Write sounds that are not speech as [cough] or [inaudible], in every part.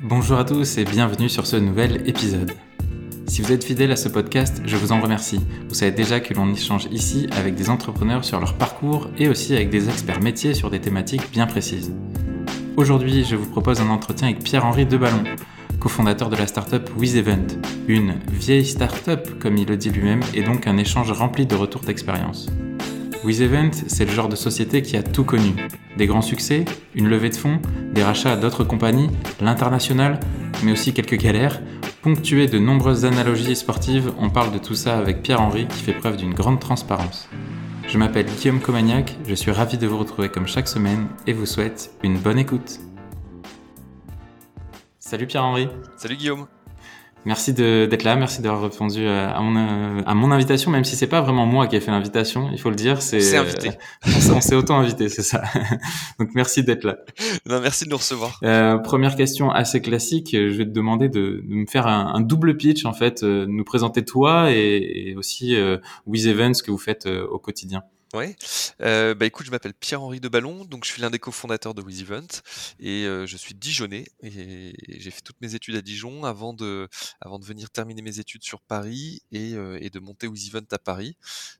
Bonjour à tous et bienvenue sur ce nouvel épisode. Si vous êtes fidèle à ce podcast, je vous en remercie. Vous savez déjà que l'on échange ici avec des entrepreneurs sur leur parcours et aussi avec des experts métiers sur des thématiques bien précises. Aujourd'hui, je vous propose un entretien avec Pierre-Henri Deballon, cofondateur de la startup WizEvent, une vieille startup comme il le dit lui-même et donc un échange rempli de retours d'expérience. WizEvent, c'est le genre de société qui a tout connu. Des grands succès, une levée de fonds, des rachats à d'autres compagnies, l'international, mais aussi quelques galères. Ponctuées de nombreuses analogies sportives, on parle de tout ça avec Pierre-Henri qui fait preuve d'une grande transparence. Je m'appelle Guillaume Comagnac, je suis ravi de vous retrouver comme chaque semaine et vous souhaite une bonne écoute. Salut Pierre-Henri. Salut Guillaume. Merci d'être là, merci d'avoir répondu euh, à mon, euh, à mon invitation, même si c'est pas vraiment moi qui ai fait l'invitation, il faut le dire. C'est invité. [laughs] on s'est auto-invité, c'est ça. [laughs] Donc merci d'être là. Non, merci de nous recevoir. Euh, première question assez classique, je vais te demander de, de me faire un, un, double pitch en fait, euh, nous présenter toi et, et aussi euh, With Events que vous faites au quotidien. Ouais. Euh, bah écoute, je m'appelle Pierre-Henri de Ballon, donc je suis l'un des cofondateurs de WizEvent et euh, je suis Dijonais et j'ai fait toutes mes études à Dijon avant de, avant de venir terminer mes études sur Paris et, euh, et de monter WizEvent à Paris.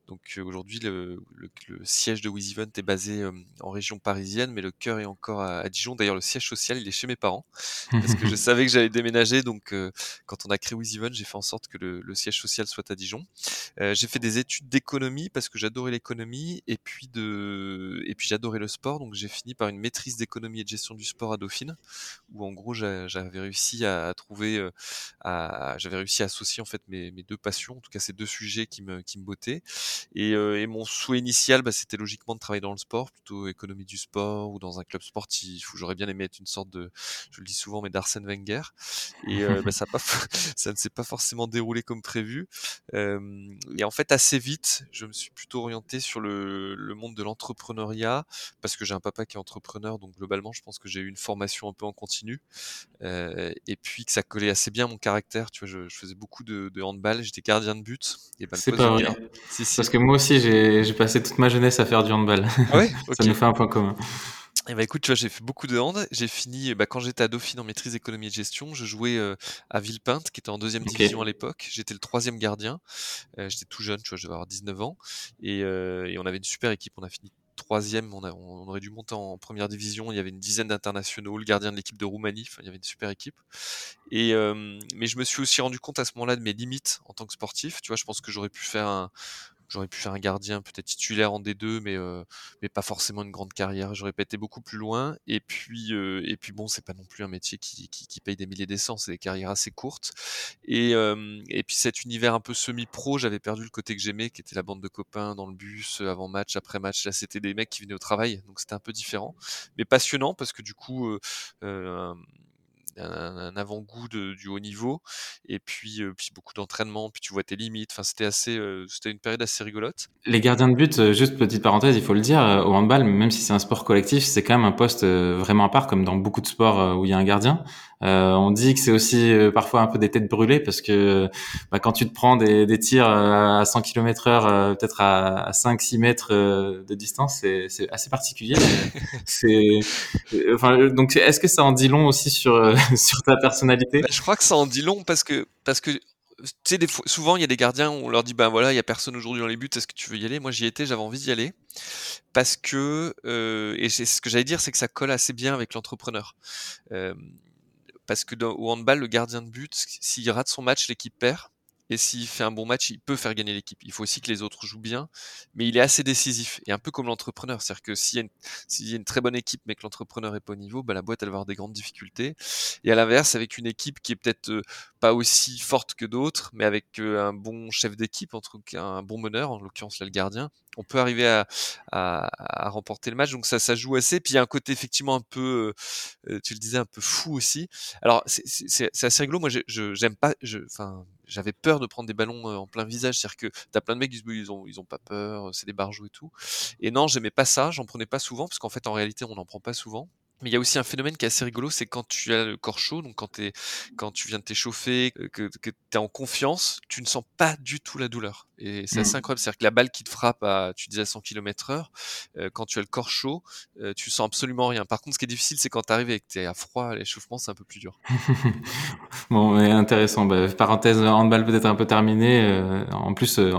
Donc aujourd'hui, le, le, le, siège de WizEvent est basé en région parisienne, mais le cœur est encore à, à Dijon. D'ailleurs, le siège social, il est chez mes parents parce que je [laughs] savais que j'allais déménager. Donc quand on a créé WizEvent, j'ai fait en sorte que le, le siège social soit à Dijon. j'ai fait des études d'économie parce que j'adorais l'économie et puis de et puis j'adorais le sport. Donc j'ai fini par une maîtrise d'économie et de gestion du sport à Dauphine où en gros j'avais réussi à trouver euh, j'avais réussi à associer en fait mes, deux passions en tout cas ces deux sujets qui me qui me bottaient. Et, euh, et mon souhait initial bah, c'était logiquement de travailler dans le sport plutôt économie du sport ou dans un club sportif j'aurais bien aimé être une sorte de je le dis souvent mais d'Arsène Wenger. Et euh, bah, ça [laughs] ça ne s'est pas forcément déroulé comme prévu. Et en fait assez vite je me suis plutôt orienté sur le le, monde de l'entrepreneuriat parce que j'ai un papa qui est entrepreneur, donc globalement, je pense que j'ai eu une formation un peu en continu euh, et puis que ça collait assez bien à mon caractère. Tu vois, je, je faisais beaucoup de, de handball, j'étais gardien de but. Et ben, c'est pas vrai. Si, si. Parce que moi aussi, j'ai passé toute ma jeunesse à faire du handball. Ah [laughs] ça nous fait un point commun. Et eh bah écoute, tu vois, j'ai fait beaucoup de hand. J'ai fini, bah, quand j'étais à Dauphine en maîtrise économie et gestion, je jouais euh, à Villepinte, qui était en deuxième okay. division à l'époque. J'étais le troisième gardien. Euh, j'étais tout jeune, tu vois, je devais avoir 19 ans. Et, euh, et, on avait une super équipe. On a fini troisième. On, a, on, aurait dû monter en première division. Il y avait une dizaine d'internationaux, le gardien de l'équipe de Roumanie. Enfin, il y avait une super équipe. Et mais je me suis aussi rendu compte à ce moment-là de mes limites en tant que sportif. Tu vois, je pense que j'aurais pu faire un, J'aurais pu faire un gardien peut-être titulaire en D2, mais euh, mais pas forcément une grande carrière. J'aurais pas été beaucoup plus loin. Et puis euh, et puis bon, c'est pas non plus un métier qui, qui, paye des milliers d'essence. C'est des carrières assez courtes. Et euh, et puis cet univers un peu semi-pro, j'avais perdu le côté que j'aimais, qui était la bande de copains dans le bus, avant match, après match. Là, c'était des mecs qui venaient au travail, donc c'était un peu différent, mais passionnant parce que du coup. Euh, un, un avant-goût du haut niveau. Et puis puis beaucoup d'entraînement puis tu vois tes limites. Enfin c'était assez c'était une période assez rigolote. Les gardiens de but juste petite parenthèse il faut le dire au handball même si c'est un sport collectif c'est quand même un poste vraiment à part comme dans beaucoup de sports où il y a un gardien euh, on dit que c'est aussi euh, parfois un peu des têtes brûlées parce que bah, quand tu te prends des, des tirs à 100 km heure, peut-être à, à 5-6 mètres de distance, c'est assez particulier. [laughs] c'est, enfin, donc est-ce que ça en dit long aussi sur [laughs] sur ta personnalité? Bah, Je crois que ça en dit long parce que parce que tu sais, souvent il y a des gardiens où on leur dit ben voilà, il y a personne aujourd'hui dans les buts, est-ce que tu veux y aller? Moi j'y étais, j'avais envie d'y aller parce que euh, et c'est ce que j'allais dire, c'est que ça colle assez bien avec l'entrepreneur. Euh, parce que dans, au handball, le gardien de but, s'il rate son match, l'équipe perd. Et s'il fait un bon match, il peut faire gagner l'équipe. Il faut aussi que les autres jouent bien, mais il est assez décisif. Et un peu comme l'entrepreneur, c'est-à-dire que s'il y, a une, très bonne équipe, mais que l'entrepreneur est pas au niveau, bah, la boîte elle va avoir des grandes difficultés. Et à l'inverse, avec une équipe qui est peut-être euh, pas aussi forte que d'autres, mais avec euh, un bon chef d'équipe, entre un bon meneur, en l'occurrence là le gardien, on peut arriver à, remporter le match. Donc ça, ça joue assez. Puis il y a un côté effectivement un peu, euh, tu le disais, un peu fou aussi. Alors c'est assez rigolo. Moi, je j'aime pas. Enfin, j'avais peur de prendre des ballons en plein visage. C'est-à-dire que t'as plein de mecs qui disent ils ont ils ont pas peur, c'est des barjots et tout. Et non, j'aimais pas ça. J'en prenais pas souvent parce qu'en fait en réalité on n'en prend pas souvent. Mais il y a aussi un phénomène qui est assez rigolo, c'est quand tu as le corps chaud, donc quand, es, quand tu viens de t'échauffer, que, que tu es en confiance, tu ne sens pas du tout la douleur. Et c'est assez Mmh. incroyable. C'est-à-dire que la balle qui te frappe à, tu disais à 100 km heure, euh, quand tu as le corps chaud, euh, tu sens absolument rien. Par contre, ce qui est difficile, c'est quand tu arrives et que tu es à froid, l'échauffement, c'est un peu plus dur. [laughs] Bon, ouais, intéressant. Bah, parenthèse handball peut-être un peu terminée. Euh, en plus, euh,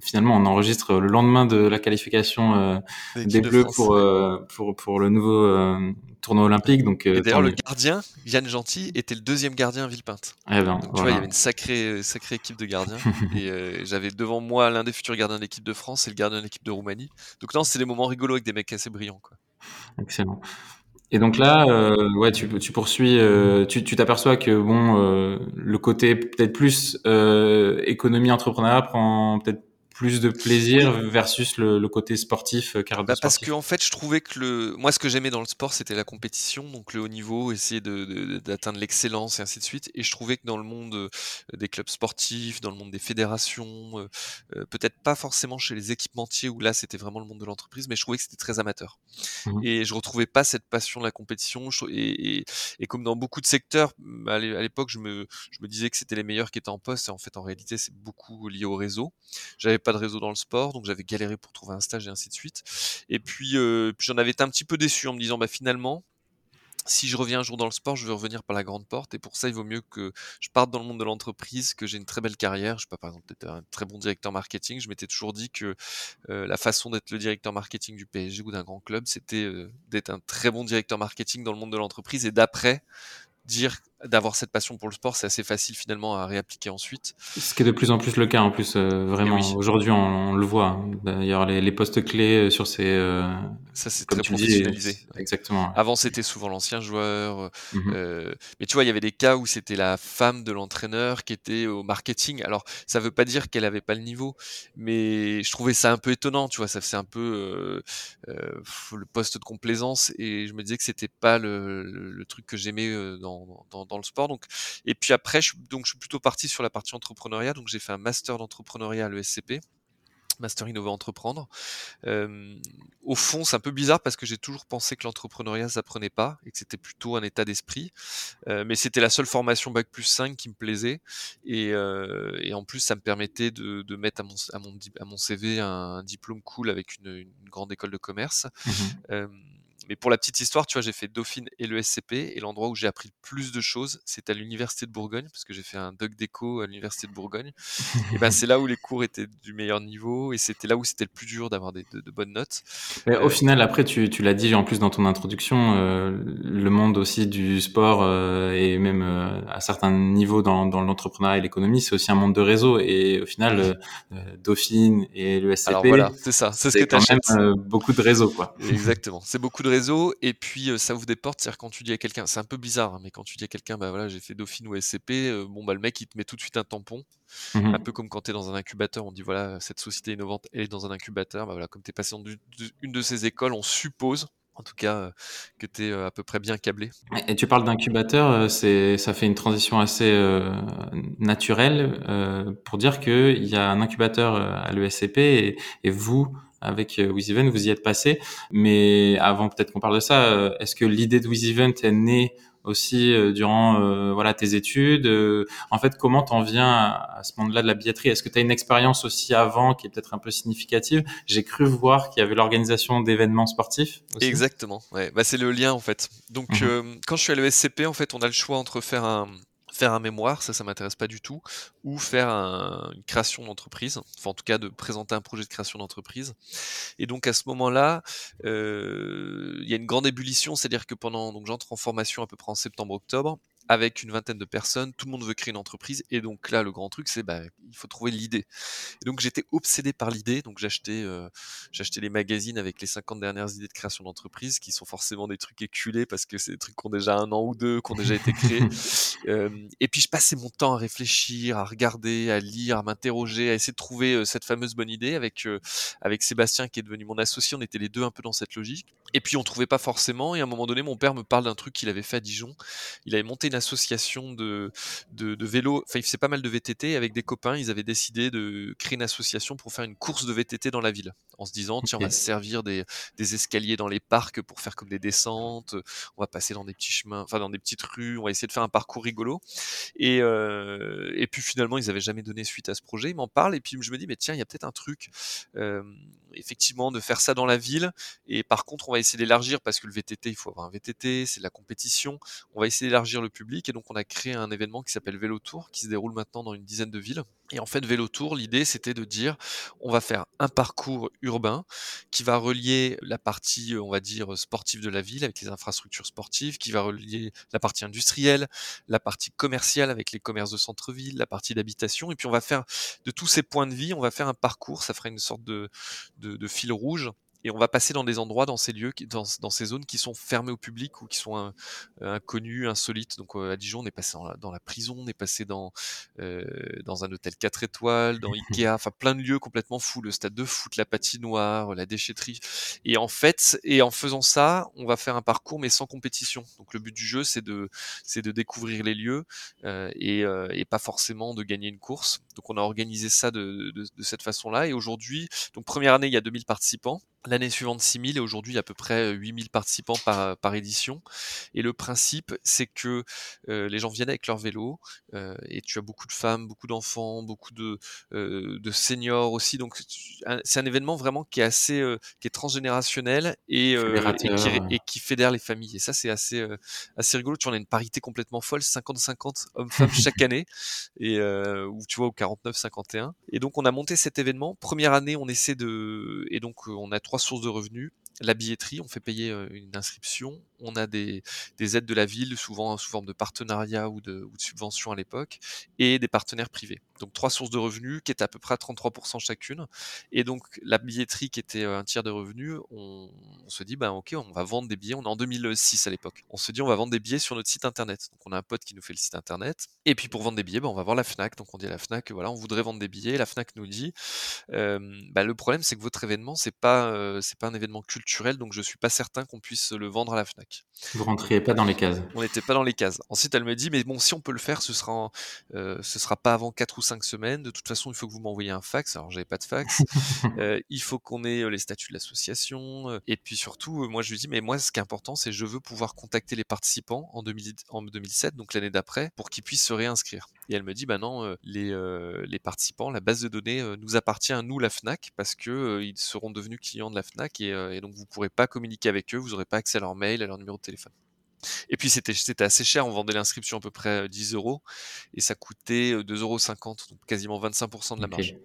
finalement, on enregistre le lendemain de la qualification euh, des de Bleus France, pour, ouais. euh, pour pour le nouveau euh, tournoi olympique. Donc, euh, Et d'ailleurs, le gardien, Yann Gentil, était le deuxième gardien à Villepinte. Eh ben, Donc tu vois, il y avait une sacrée, sacrée équipe de gardiens. [laughs] et euh, j'avais devant moi l'un des futurs gardiens de l'équipe de France et le gardien de l'équipe de Roumanie. Donc non, c'est des moments rigolos avec des mecs assez brillants. Quoi. Excellent. Et donc là, euh, ouais, tu, tu poursuis, euh, tu tu t'aperçois que bon, euh, le côté peut-être plus euh, économie entrepreneuriat prend peut-être plus de plaisir versus le, le côté sportif, euh, cardio Bah parce que sportif. en fait, je trouvais que le moi ce que j'aimais dans le sport, c'était la compétition, donc le haut niveau, essayer de de d'atteindre l'excellence et ainsi de suite et je trouvais que dans le monde, heu, des clubs sportifs, dans le monde des fédérations, heu heu, peut-être pas forcément chez les équipementiers où là, c'était vraiment le monde de l'entreprise, mais je trouvais que c'était très amateur Mhm. et je retrouvais pas cette passion de la compétition je et et et comme dans beaucoup de secteurs, mmh, à l'époque, je me je me disais que c'était les meilleurs qui étaient en poste et en fait, en réalité, c'est beaucoup lié au réseau. J'avais pas de réseau dans le sport, donc j'avais galéré pour trouver un stage et ainsi de suite et puis, heu, puis j'en avais été un petit peu déçu en me disant: «Bah, finalement, si je reviens un jour dans le sport, je veux revenir par la grande porte et pour ça, il vaut mieux que je parte dans le monde de l'entreprise, que j'ai une très belle carrière». Je sais pas, par exemple, être un très bon directeur marketing. Je m'étais toujours dit que, heu, la façon d'être le directeur marketing du PSG ou d'un grand club, c'était, heu, d'être un très bon directeur marketing dans le monde de l'entreprise et d'après, dire d'avoir cette passion pour le sport, c'est assez facile finalement à réappliquer ensuite. Ce qui est de plus en plus le cas en plus, euh, vraiment. oui, Aujourd'hui, on, on le voit. D'ailleurs, les, les postes clés euh, sur ces, euh, ça c'est très dis, exactement. Avant, c'était souvent l'ancien joueur, Mhm. heu, mais tu vois, il y avait des cas où c'était la femme de l'entraîneur qui était au marketing. Alors, ça veut pas dire qu'elle avait pas le niveau, mais je trouvais ça un peu étonnant, tu vois? Ça faisait un peu, heu, le poste de complaisance et je me disais que c'était pas le le le truc que j'aimais, dans dans dans le sport donc et puis après, je donc je suis plutôt parti sur la partie entrepreneuriat, donc j'ai fait un master d'entrepreneuriat à l'ESCP, master Innover Entreprendre. Hem, au fond, c'est un peu bizarre parce que j'ai toujours pensé que l'entrepreneuriat s'apprenait pas et que c'était plutôt un état d'esprit. Heu, mais c'était la seule formation bac plus 5 qui me plaisait et heu et en plus ça me permettait de de mettre à mon à mon di à mon CV un diplôme cool avec une une grande école de commerce. Mhm. Mais pour la petite histoire, tu vois, j'ai fait Dauphine et le SCP et l'endroit où j'ai appris le plus de choses, c'est à l'université de Bourgogne parce que j'ai fait un doc déco à l'université de Bourgogne et ben, c'est là où les cours étaient du meilleur niveau et c'était là où c'était le plus dur d'avoir de de bonnes notes. Mais au Heu final, après, tu, tu l'as dit en plus dans ton introduction, euh, le monde aussi du sport euh, et même euh, à certains niveaux dans, dans l'entrepreneuriat et l'économie, c'est aussi un monde de réseau. Et au final, euh, euh, Dauphine et le SCP, voilà, c'est ça, c'est ce que tu quand même euh, beaucoup de réseaux, quoi. Exactement, c'est beaucoup de réseaux et puis, heu, ça ouvre des portes. C'est-à-dire quand tu dis à quelqu'un c'est un peu bizarre, hein, mais quand tu dis à quelqu'un: «Bah, voilà, j'ai fait Dauphine ou SCP», heu, bon, bah, le mec, il te met tout de suite un tampon. Un Mhm. peu comme quand tu es dans un incubateur, on dit: «Voilà, cette société innovante est dans un incubateur». Bah, voilà, comme tu es passé dans du du une de ces écoles, on suppose, en tout cas, heu, que tu es, à peu près bien câblé. Et tu parles d'incubateur, euh, c'est, ça fait une transition assez euh, naturelle euh, pour dire qu'il y a un incubateur euh, à l'ESCP et, et vous, avec euh, WizEvent, vous y êtes passé. Mais avant peut-être qu'on parle de ça, euh, est-ce que l'idée de WizEvent est née aussi euh, durant euh, voilà tes études euh, En fait, comment t'en viens à, à ce monde-là de la billetterie? Est-ce que tu as une expérience aussi avant qui est peut-être un peu significative? J'ai cru voir qu'il y avait l'organisation d'événements sportifs aussi. Exactement, ouais, bah, c'est le lien, en fait. Donc, Mhm. hem, quand je suis à l'ESCP, en fait, on a le choix entre faire un faire un mémoire, ça, ça m'intéresse pas du tout, ou faire un une création d'entreprise, enfin, en tout cas, de présenter un projet de création d'entreprise. Et donc à ce moment-là, heu, il y a une grande ébullition, c'est-à-dire que pendant donc j'entre en formation à peu près en septembre-octobre avec une vingtaine de personnes, tout le monde veut créer une entreprise et donc là, le grand truc, c'est, bah, il faut trouver l'idée. Et donc j'étais obsédé par l'idée, donc j'achetais, heu, j'achetais les magazines avec les 50 dernières idées de création d'entreprise qui sont forcément des trucs éculés parce que c'est des trucs qui ont déjà 1 an ou 2, qui ont déjà été créés. Hem [laughs] et puis je passais mon temps à réfléchir, à regarder, à lire, à m'interroger, à essayer de trouver, heu, cette fameuse bonne idée avec, heu, avec Sébastien qui est devenu mon associé, on était les 2 un peu dans cette logique. Et puis on trouvait pas forcément. Et à un moment donné, mon père me parle d'un truc qu'il avait fait à Dijon. Il avait monté une association de de de vélo, enfin il faisait pas mal de VTT avec des copains, ils avaient décidé de créer une association pour faire une course de VTT dans la ville, en se disant tiens on va se servir des, des escaliers dans les parcs pour faire comme des descentes, on va passer dans des petits chemins, enfin dans des petites rues, on va essayer de faire un parcours rigolo. Et, et puis finalement ils avaient jamais donné suite à ce projet, ils m'en parlent et puis je me dis mais tiens il y a peut-être un truc effectivement de faire ça dans la ville et par contre on va essayer d'élargir parce que le VTT il faut avoir un VTT, c'est de la compétition, on va essayer d'élargir le public et donc on a créé un événement qui s'appelle Vélo Tour qui se déroule maintenant dans une dizaine de villes. Et en fait Vélo Tour, l'idée c'était de dire on va faire un parcours urbain qui va relier la partie on va dire sportive de la ville avec les infrastructures sportives, qui va relier la partie industrielle, la partie commerciale avec les commerces de centre-ville, la partie d'habitation. Et puis on va faire de tous ces points de vie, on va faire un parcours, ça fera une sorte de de, fil rouge et on va passer dans des endroits, dans ces lieux, dans, dans ces zones qui sont fermées au public ou qui sont euh, inconnus, insolites. Donc euh, à Dijon, on est passé dans la, prison, on est passé dans euh, dans un hôtel 4 étoiles, dans [laughs] Ikea, enfin plein de lieux complètement fous, le stade de foot, la patinoire, la déchetterie. Et en fait, et en faisant ça, on va faire un parcours mais sans compétition. Donc le but du jeu, c'est de c'est de découvrir les lieux et, et pas forcément de gagner une course. Donc on a organisé ça de, de, de cette façon-là. Et aujourd'hui, donc première année, il y a 2000 participants. L'année suivante, 6000 et aujourd'hui, à peu près 8000 participants par, par édition. Et le principe, c'est que euh, les gens viennent avec leur vélo euh, et tu as beaucoup de femmes, beaucoup d'enfants, beaucoup de, euh, de seniors aussi. Donc, c'est un événement vraiment qui est assez, qui est transgénérationnel et, et, qui, fédère les familles. Et ça, c'est assez, assez rigolo. Tu en as une parité complètement folle, 50-50 hommes-femmes [laughs] chaque année, et où tu vois au 49-51. Et donc, on a monté cet événement. Première année, on essaie de, et donc on a trois sources de revenus. La billetterie, on fait payer une inscription, on a des, aides de la ville, souvent sous forme de partenariat ou de, ou de subvention à l'époque, et des partenaires privés. Donc trois sources de revenus qui étaient à peu près à 33% chacune. Et donc la billetterie qui était un tiers de revenus, on, se dit, bah ok, on va vendre des billets, on est en 2006 à l'époque. On se dit, on va vendre des billets sur notre site internet. Donc on a un pote qui nous fait le site internet. Et puis pour vendre des billets, bah, on va voir la FNAC. Donc on dit à la FNAC, voilà, on voudrait vendre des billets. La FNAC nous dit, bah, le problème c'est que votre événement, c'est pas, c'est pas un événement culturel donc je suis pas certain qu'on puisse le vendre à la Fnac. Vous rentriez pas dans les cases. On n'était pas dans les cases. Ensuite, elle me dit, mais bon, si on peut le faire, ce sera, euh, ce sera pas avant 4 ou 5 semaines. De toute façon, il faut que vous m'envoyiez un fax. Alors, j'avais pas de fax. [laughs] euh, il faut qu'on ait euh, les statuts de l'association. Et puis surtout, moi, je lui dis, mais moi, ce qui est important, c'est je veux pouvoir contacter les participants en, 2000, en 2007, donc l'année d'après, pour qu'ils puissent se réinscrire. Et elle me dit, bah non, les, les participants, la base de données nous appartient à nous, la Fnac, parce que ils seront devenus clients de la Fnac et, et donc vous pourrez pas communiquer avec eux, vous n'aurez pas accès à leur mail, à leur numéro de téléphone. Et puis c'était c'était assez cher, on vendait l'inscription à peu près 10 euros et ça coûtait 2,50 euros, donc quasiment 25% de la marge.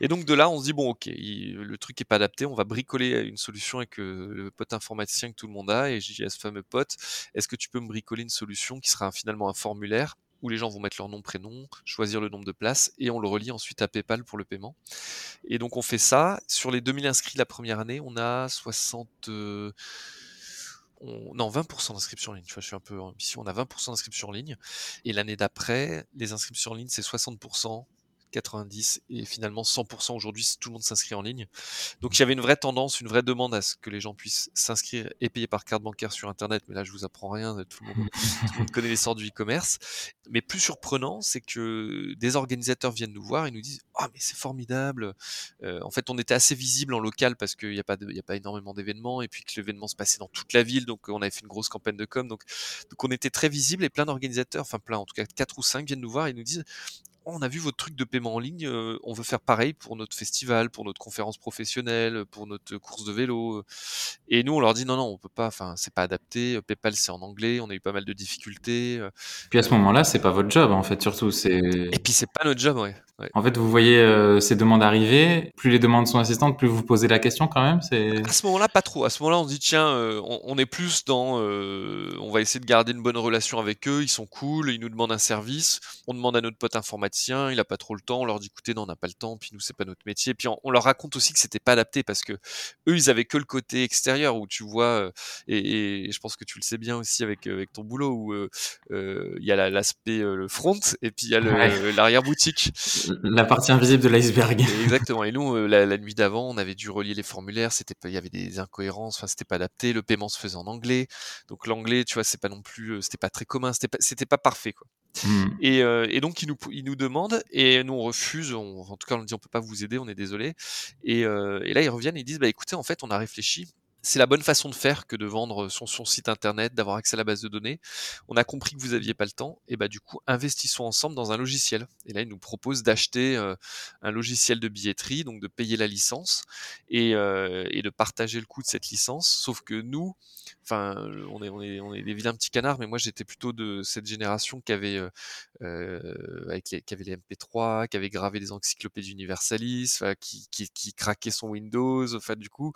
Et donc de là, on se dit bon ok, le truc est pas adapté, on va bricoler une solution avec le pote informaticien que tout le monde a et j'ai dit à ce fameux pote, est-ce que tu peux me bricoler une solution qui sera finalement un formulaire où les gens vont mettre leur nom, prénom, choisir le nombre de places et on le relie ensuite à PayPal pour le paiement. Et donc on fait ça. Sur les 2000 inscrits la première année, on a 60... Euh, non, 20% d'inscriptions en ligne. Tu vois, je suis un peu ambitieux. On a 20% d'inscriptions en ligne. Et l'année d'après, les inscriptions en ligne, c'est 60%. 90 et finalement 100% aujourd'hui tout le monde s'inscrit en ligne. Donc il y avait une vraie tendance, une vraie demande à ce que les gens puissent s'inscrire et payer par carte bancaire sur internet, mais là je vous apprends rien, tout le monde, [laughs] tout le monde connaît l'essor du e-commerce. Mais plus surprenant, c'est que des organisateurs viennent nous voir et nous disent "Ah mais c'est formidable." Euh, en fait, on était assez visible en local parce qu'il n'y a pas de, y a pas énormément d'événements et puis que l'événement se passait dans toute la ville, donc on avait fait une grosse campagne de com, donc donc on était très visible et plein d'organisateurs, enfin plein, en tout cas quatre ou cinq viennent nous voir et nous disent on a vu votre truc de paiement en ligne, euh, on veut faire pareil pour notre festival, pour notre conférence professionnelle, pour notre course de vélo. Et nous, on leur dit non, non, on peut pas, enfin, c'est pas adapté. PayPal, c'est en anglais, on a eu pas mal de difficultés. Euh. Puis à ce moment-là, c'est pas votre job, en fait, surtout. C'est... Et puis c'est pas notre job, ouais. En fait, vous voyez euh, ces demandes arriver, plus les demandes sont assistantes, plus vous posez la question quand même. C'est... À ce moment-là, pas trop. À ce moment-là, on se dit tiens, on, est plus dans, on va essayer de garder une bonne relation avec eux, ils sont cool, ils nous demandent un service, on demande à notre pote informatique il a pas trop le temps, on leur dit écoutez, non, on n'a pas le temps, puis nous c'est pas notre métier. Puis on, leur raconte aussi que c'était pas adapté parce que eux ils avaient que le côté extérieur où tu vois euh, et, je pense que tu le sais bien aussi avec avec ton boulot où euh, euh, il y a l'aspect le front et puis il y a l'arrière boutique, la partie invisible de l'iceberg. Exactement. Et nous la, la nuit d'avant, on avait dû relier les formulaires, c'était il y avait des incohérences, enfin c'était pas adapté, le paiement se faisait en anglais, donc l'anglais, tu vois, c'est pas non plus, c'était pas très commun, c'était pas c'était pas parfait quoi. Mmh. Et, et donc ils nous ils nous demandent et nous on refuse. en tout cas, on dit on peut pas vous aider, on est désolé. Et, et là ils reviennent ils disent bah écoutez, en fait, on a réfléchi c'est la bonne façon de faire que de vendre son, site internet, d'avoir accès à la base de données. On a compris que vous aviez pas le temps, et bah du coup investissons ensemble dans un logiciel. Et là, il nous propose d'acheter un logiciel de billetterie, donc de payer la licence et, de partager le coût de cette licence. Sauf que nous, enfin, on est, on est, on est des vilains petits canards, mais moi j'étais plutôt de cette génération qui avait, euh, avec les, qui avait les MP3, qui avait gravé des encyclopédies universalistes, qui, qui, qui craquait son Windows. Enfin, du coup,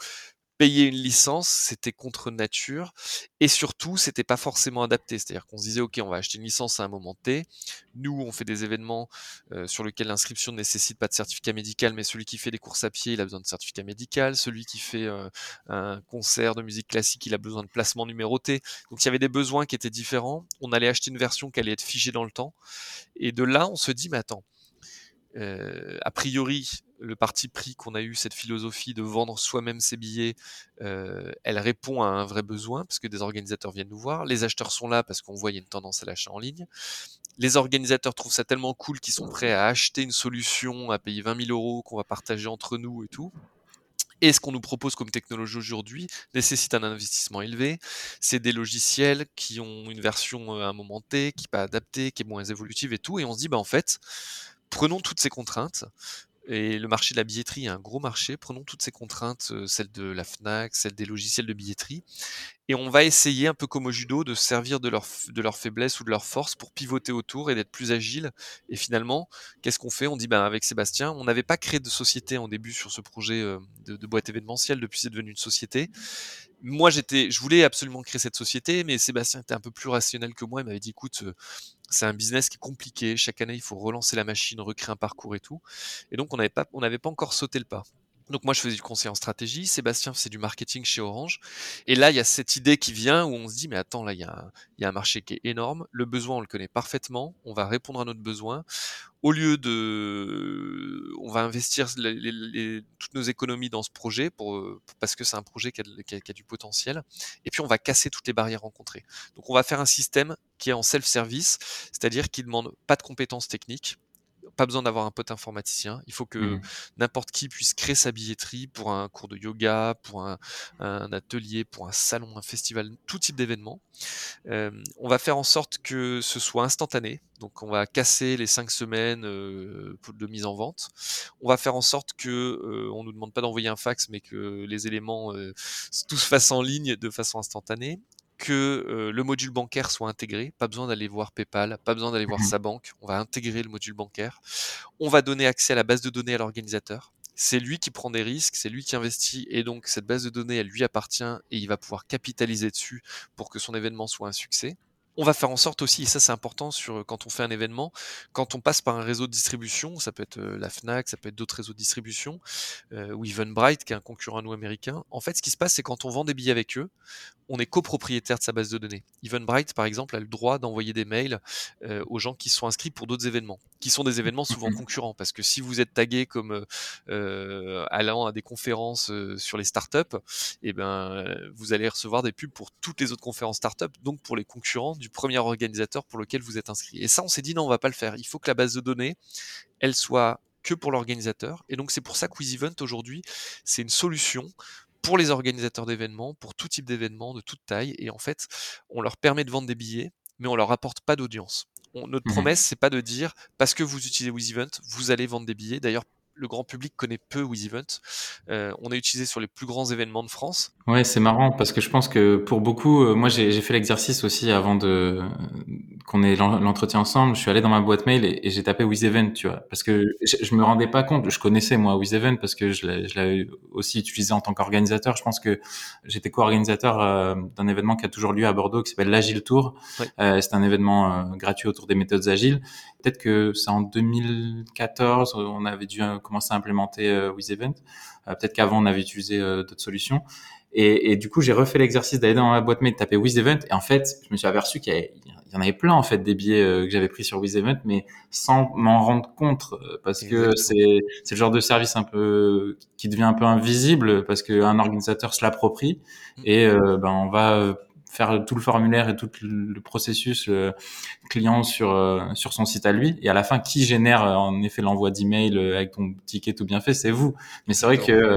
payer une licence, c'était contre nature et surtout, c'était pas forcément adapté. C'est-à-dire qu'on se disait, OK, on va acheter une licence à un moment T. Nous, on fait des événements euh, sur lesquels l'inscription ne nécessite pas de certificat médical, mais celui qui fait des courses à pied, il a besoin de certificat médical. Celui qui fait euh, un concert de musique classique, il a besoin de placement numéroté. Donc, il y avait des besoins qui étaient différents. On allait acheter une version qui allait être figée dans le temps. Et de là, on se dit, mais attends, euh, a priori, le parti pris qu'on a eu, cette philosophie de vendre soi-même ses billets, euh, elle répond à un vrai besoin, parce que des organisateurs viennent nous voir. Les acheteurs sont là parce qu'on voit y a une tendance à l'achat en ligne. Les organisateurs trouvent ça tellement cool qu'ils sont prêts à acheter une solution, à payer 20 000 euros qu'on va partager entre nous et tout. Et ce qu'on nous propose comme technologie aujourd'hui nécessite un investissement élevé. C'est des logiciels qui ont une version euh, à un moment T, qui n'est pas adaptée, qui est moins évolutive et tout. Et on se dit, bah en fait, prenons toutes ces contraintes, et le marché de la billetterie est un gros marché. Prenons toutes ces contraintes, euh, celles de la FNAC, celles des logiciels de billetterie, et on va essayer, un peu comme au judo, de servir de leur, de faiblesse ou de leur force pour pivoter autour et d'être plus agile. Et finalement, qu'est-ce qu'on fait? On dit, ben, avec Sébastien, on n'avait pas créé de société en début sur ce projet euh, de, de boîte événementielle, depuis c'est devenu une société. Moi, j'étais, je voulais absolument créer cette société, mais Sébastien était un peu plus rationnel que moi. Il m'avait dit, écoute, euh, c'est un business qui est compliqué. Chaque année, il faut relancer la machine, recréer un parcours et tout. Et donc, on n'avait pas, on n'avait pas encore sauté le pas. Donc moi je faisais du conseil en stratégie, Sébastien faisait du marketing chez Orange. Et là il y a cette idée qui vient où on se dit mais attends là il y, a un, marché qui est énorme, le besoin on le connaît parfaitement, on va répondre à notre besoin. Au lieu de, on va investir toutes nos économies dans ce projet pour, parce que c'est un projet qui a, du potentiel. Et puis on va casser toutes les barrières rencontrées. Donc on va faire un système qui est en self-service, c'est-à-dire qui demande pas de compétences techniques, pas besoin d'avoir un pote informaticien. Il faut que mmh. n'importe qui puisse créer sa billetterie pour un cours de yoga, pour un, atelier, pour un salon, un festival, tout type d'événement. on va faire en sorte que ce soit instantané. Donc on va casser les cinq semaines de mise en vente. On va faire en sorte que on nous demande pas d'envoyer un fax, mais que les éléments tout se fasse en ligne de façon instantanée que le module bancaire soit intégré, pas besoin d'aller voir PayPal, pas besoin d'aller voir mmh sa banque, on va intégrer le module bancaire. On va donner accès à la base de données à l'organisateur. C'est lui qui prend des risques, c'est lui qui investit et donc cette base de données, elle lui appartient et il va pouvoir capitaliser dessus pour que son événement soit un succès on va faire en sorte aussi, et ça c'est important sur quand on fait un événement, quand on passe par un réseau de distribution, ça peut être la Fnac, ça peut être d'autres réseaux de distribution, ou Eventbrite qui est un concurrent à nous américain. En fait, ce qui se passe, c'est quand on vend des billets avec eux, on est copropriétaire de sa base de données. Eventbrite, par exemple, a le droit d'envoyer des mails aux gens qui sont inscrits pour d'autres événements, qui sont des événements souvent concurrents, parce que si vous êtes tagué comme allant à des conférences sur les startups, et eh ben vous allez recevoir des pubs pour toutes les autres conférences startups, donc pour les concurrents du premier organisateur pour lequel vous êtes inscrit. Et ça, on s'est dit non, on va pas le faire. Il faut que la base de données, elle soit que pour l'organisateur. Et donc c'est pour ça que WizEvent aujourd'hui, c'est une solution pour les organisateurs d'événements, pour tout type d'événements, de toute taille. Et en fait, on leur permet de vendre des billets, mais on leur apporte pas d'audience. notre mmh promesse, c'est pas de dire parce que vous utilisez WizEvent, vous allez vendre des billets. D'ailleurs, le grand public connaît peu WizEvent. Euh, on est utilisé sur les plus grands événements de France. Ouais, c'est marrant parce que je pense que pour beaucoup, euh, moi j'ai fait l'exercice aussi avant de qu'on ait l'entretien ensemble. Je suis allé dans ma boîte mail et, j'ai tapé WizEvent, tu vois, parce que je, je, me rendais pas compte. Je connaissais moi WizEvent parce que je l'avais aussi utilisé en tant qu'organisateur. Je pense que j'étais co-organisateur euh, d'un événement qui a toujours lieu à Bordeaux qui s'appelle l'Agile Tour. C'est un événement gratuit autour des méthodes agiles. Peut-être que c'est en 2014 on avait dû commencer à implémenter euh, WizEvent. Peut-être qu'avant on avait utilisé d'autres solutions. Et, et, du coup, j'ai refait l'exercice d'aller dans ma boîte mail, de taper WizEvent, et en fait, je me suis aperçu qu'il y, en avait plein en fait des billets euh, que j'avais pris sur WizEvent, mais sans m'en rendre compte, euh, parce que c'est c'est le genre de service un peu qui devient un peu invisible parce qu'un organisateur se l'approprie mmh. et euh, ben on va faire tout le formulaire et tout le processus client sur sur son site à lui. Et à la fin, qui génère en effet l'envoi d'email avec ton ticket tout bien fait, c'est vous. Mais c'est vrai que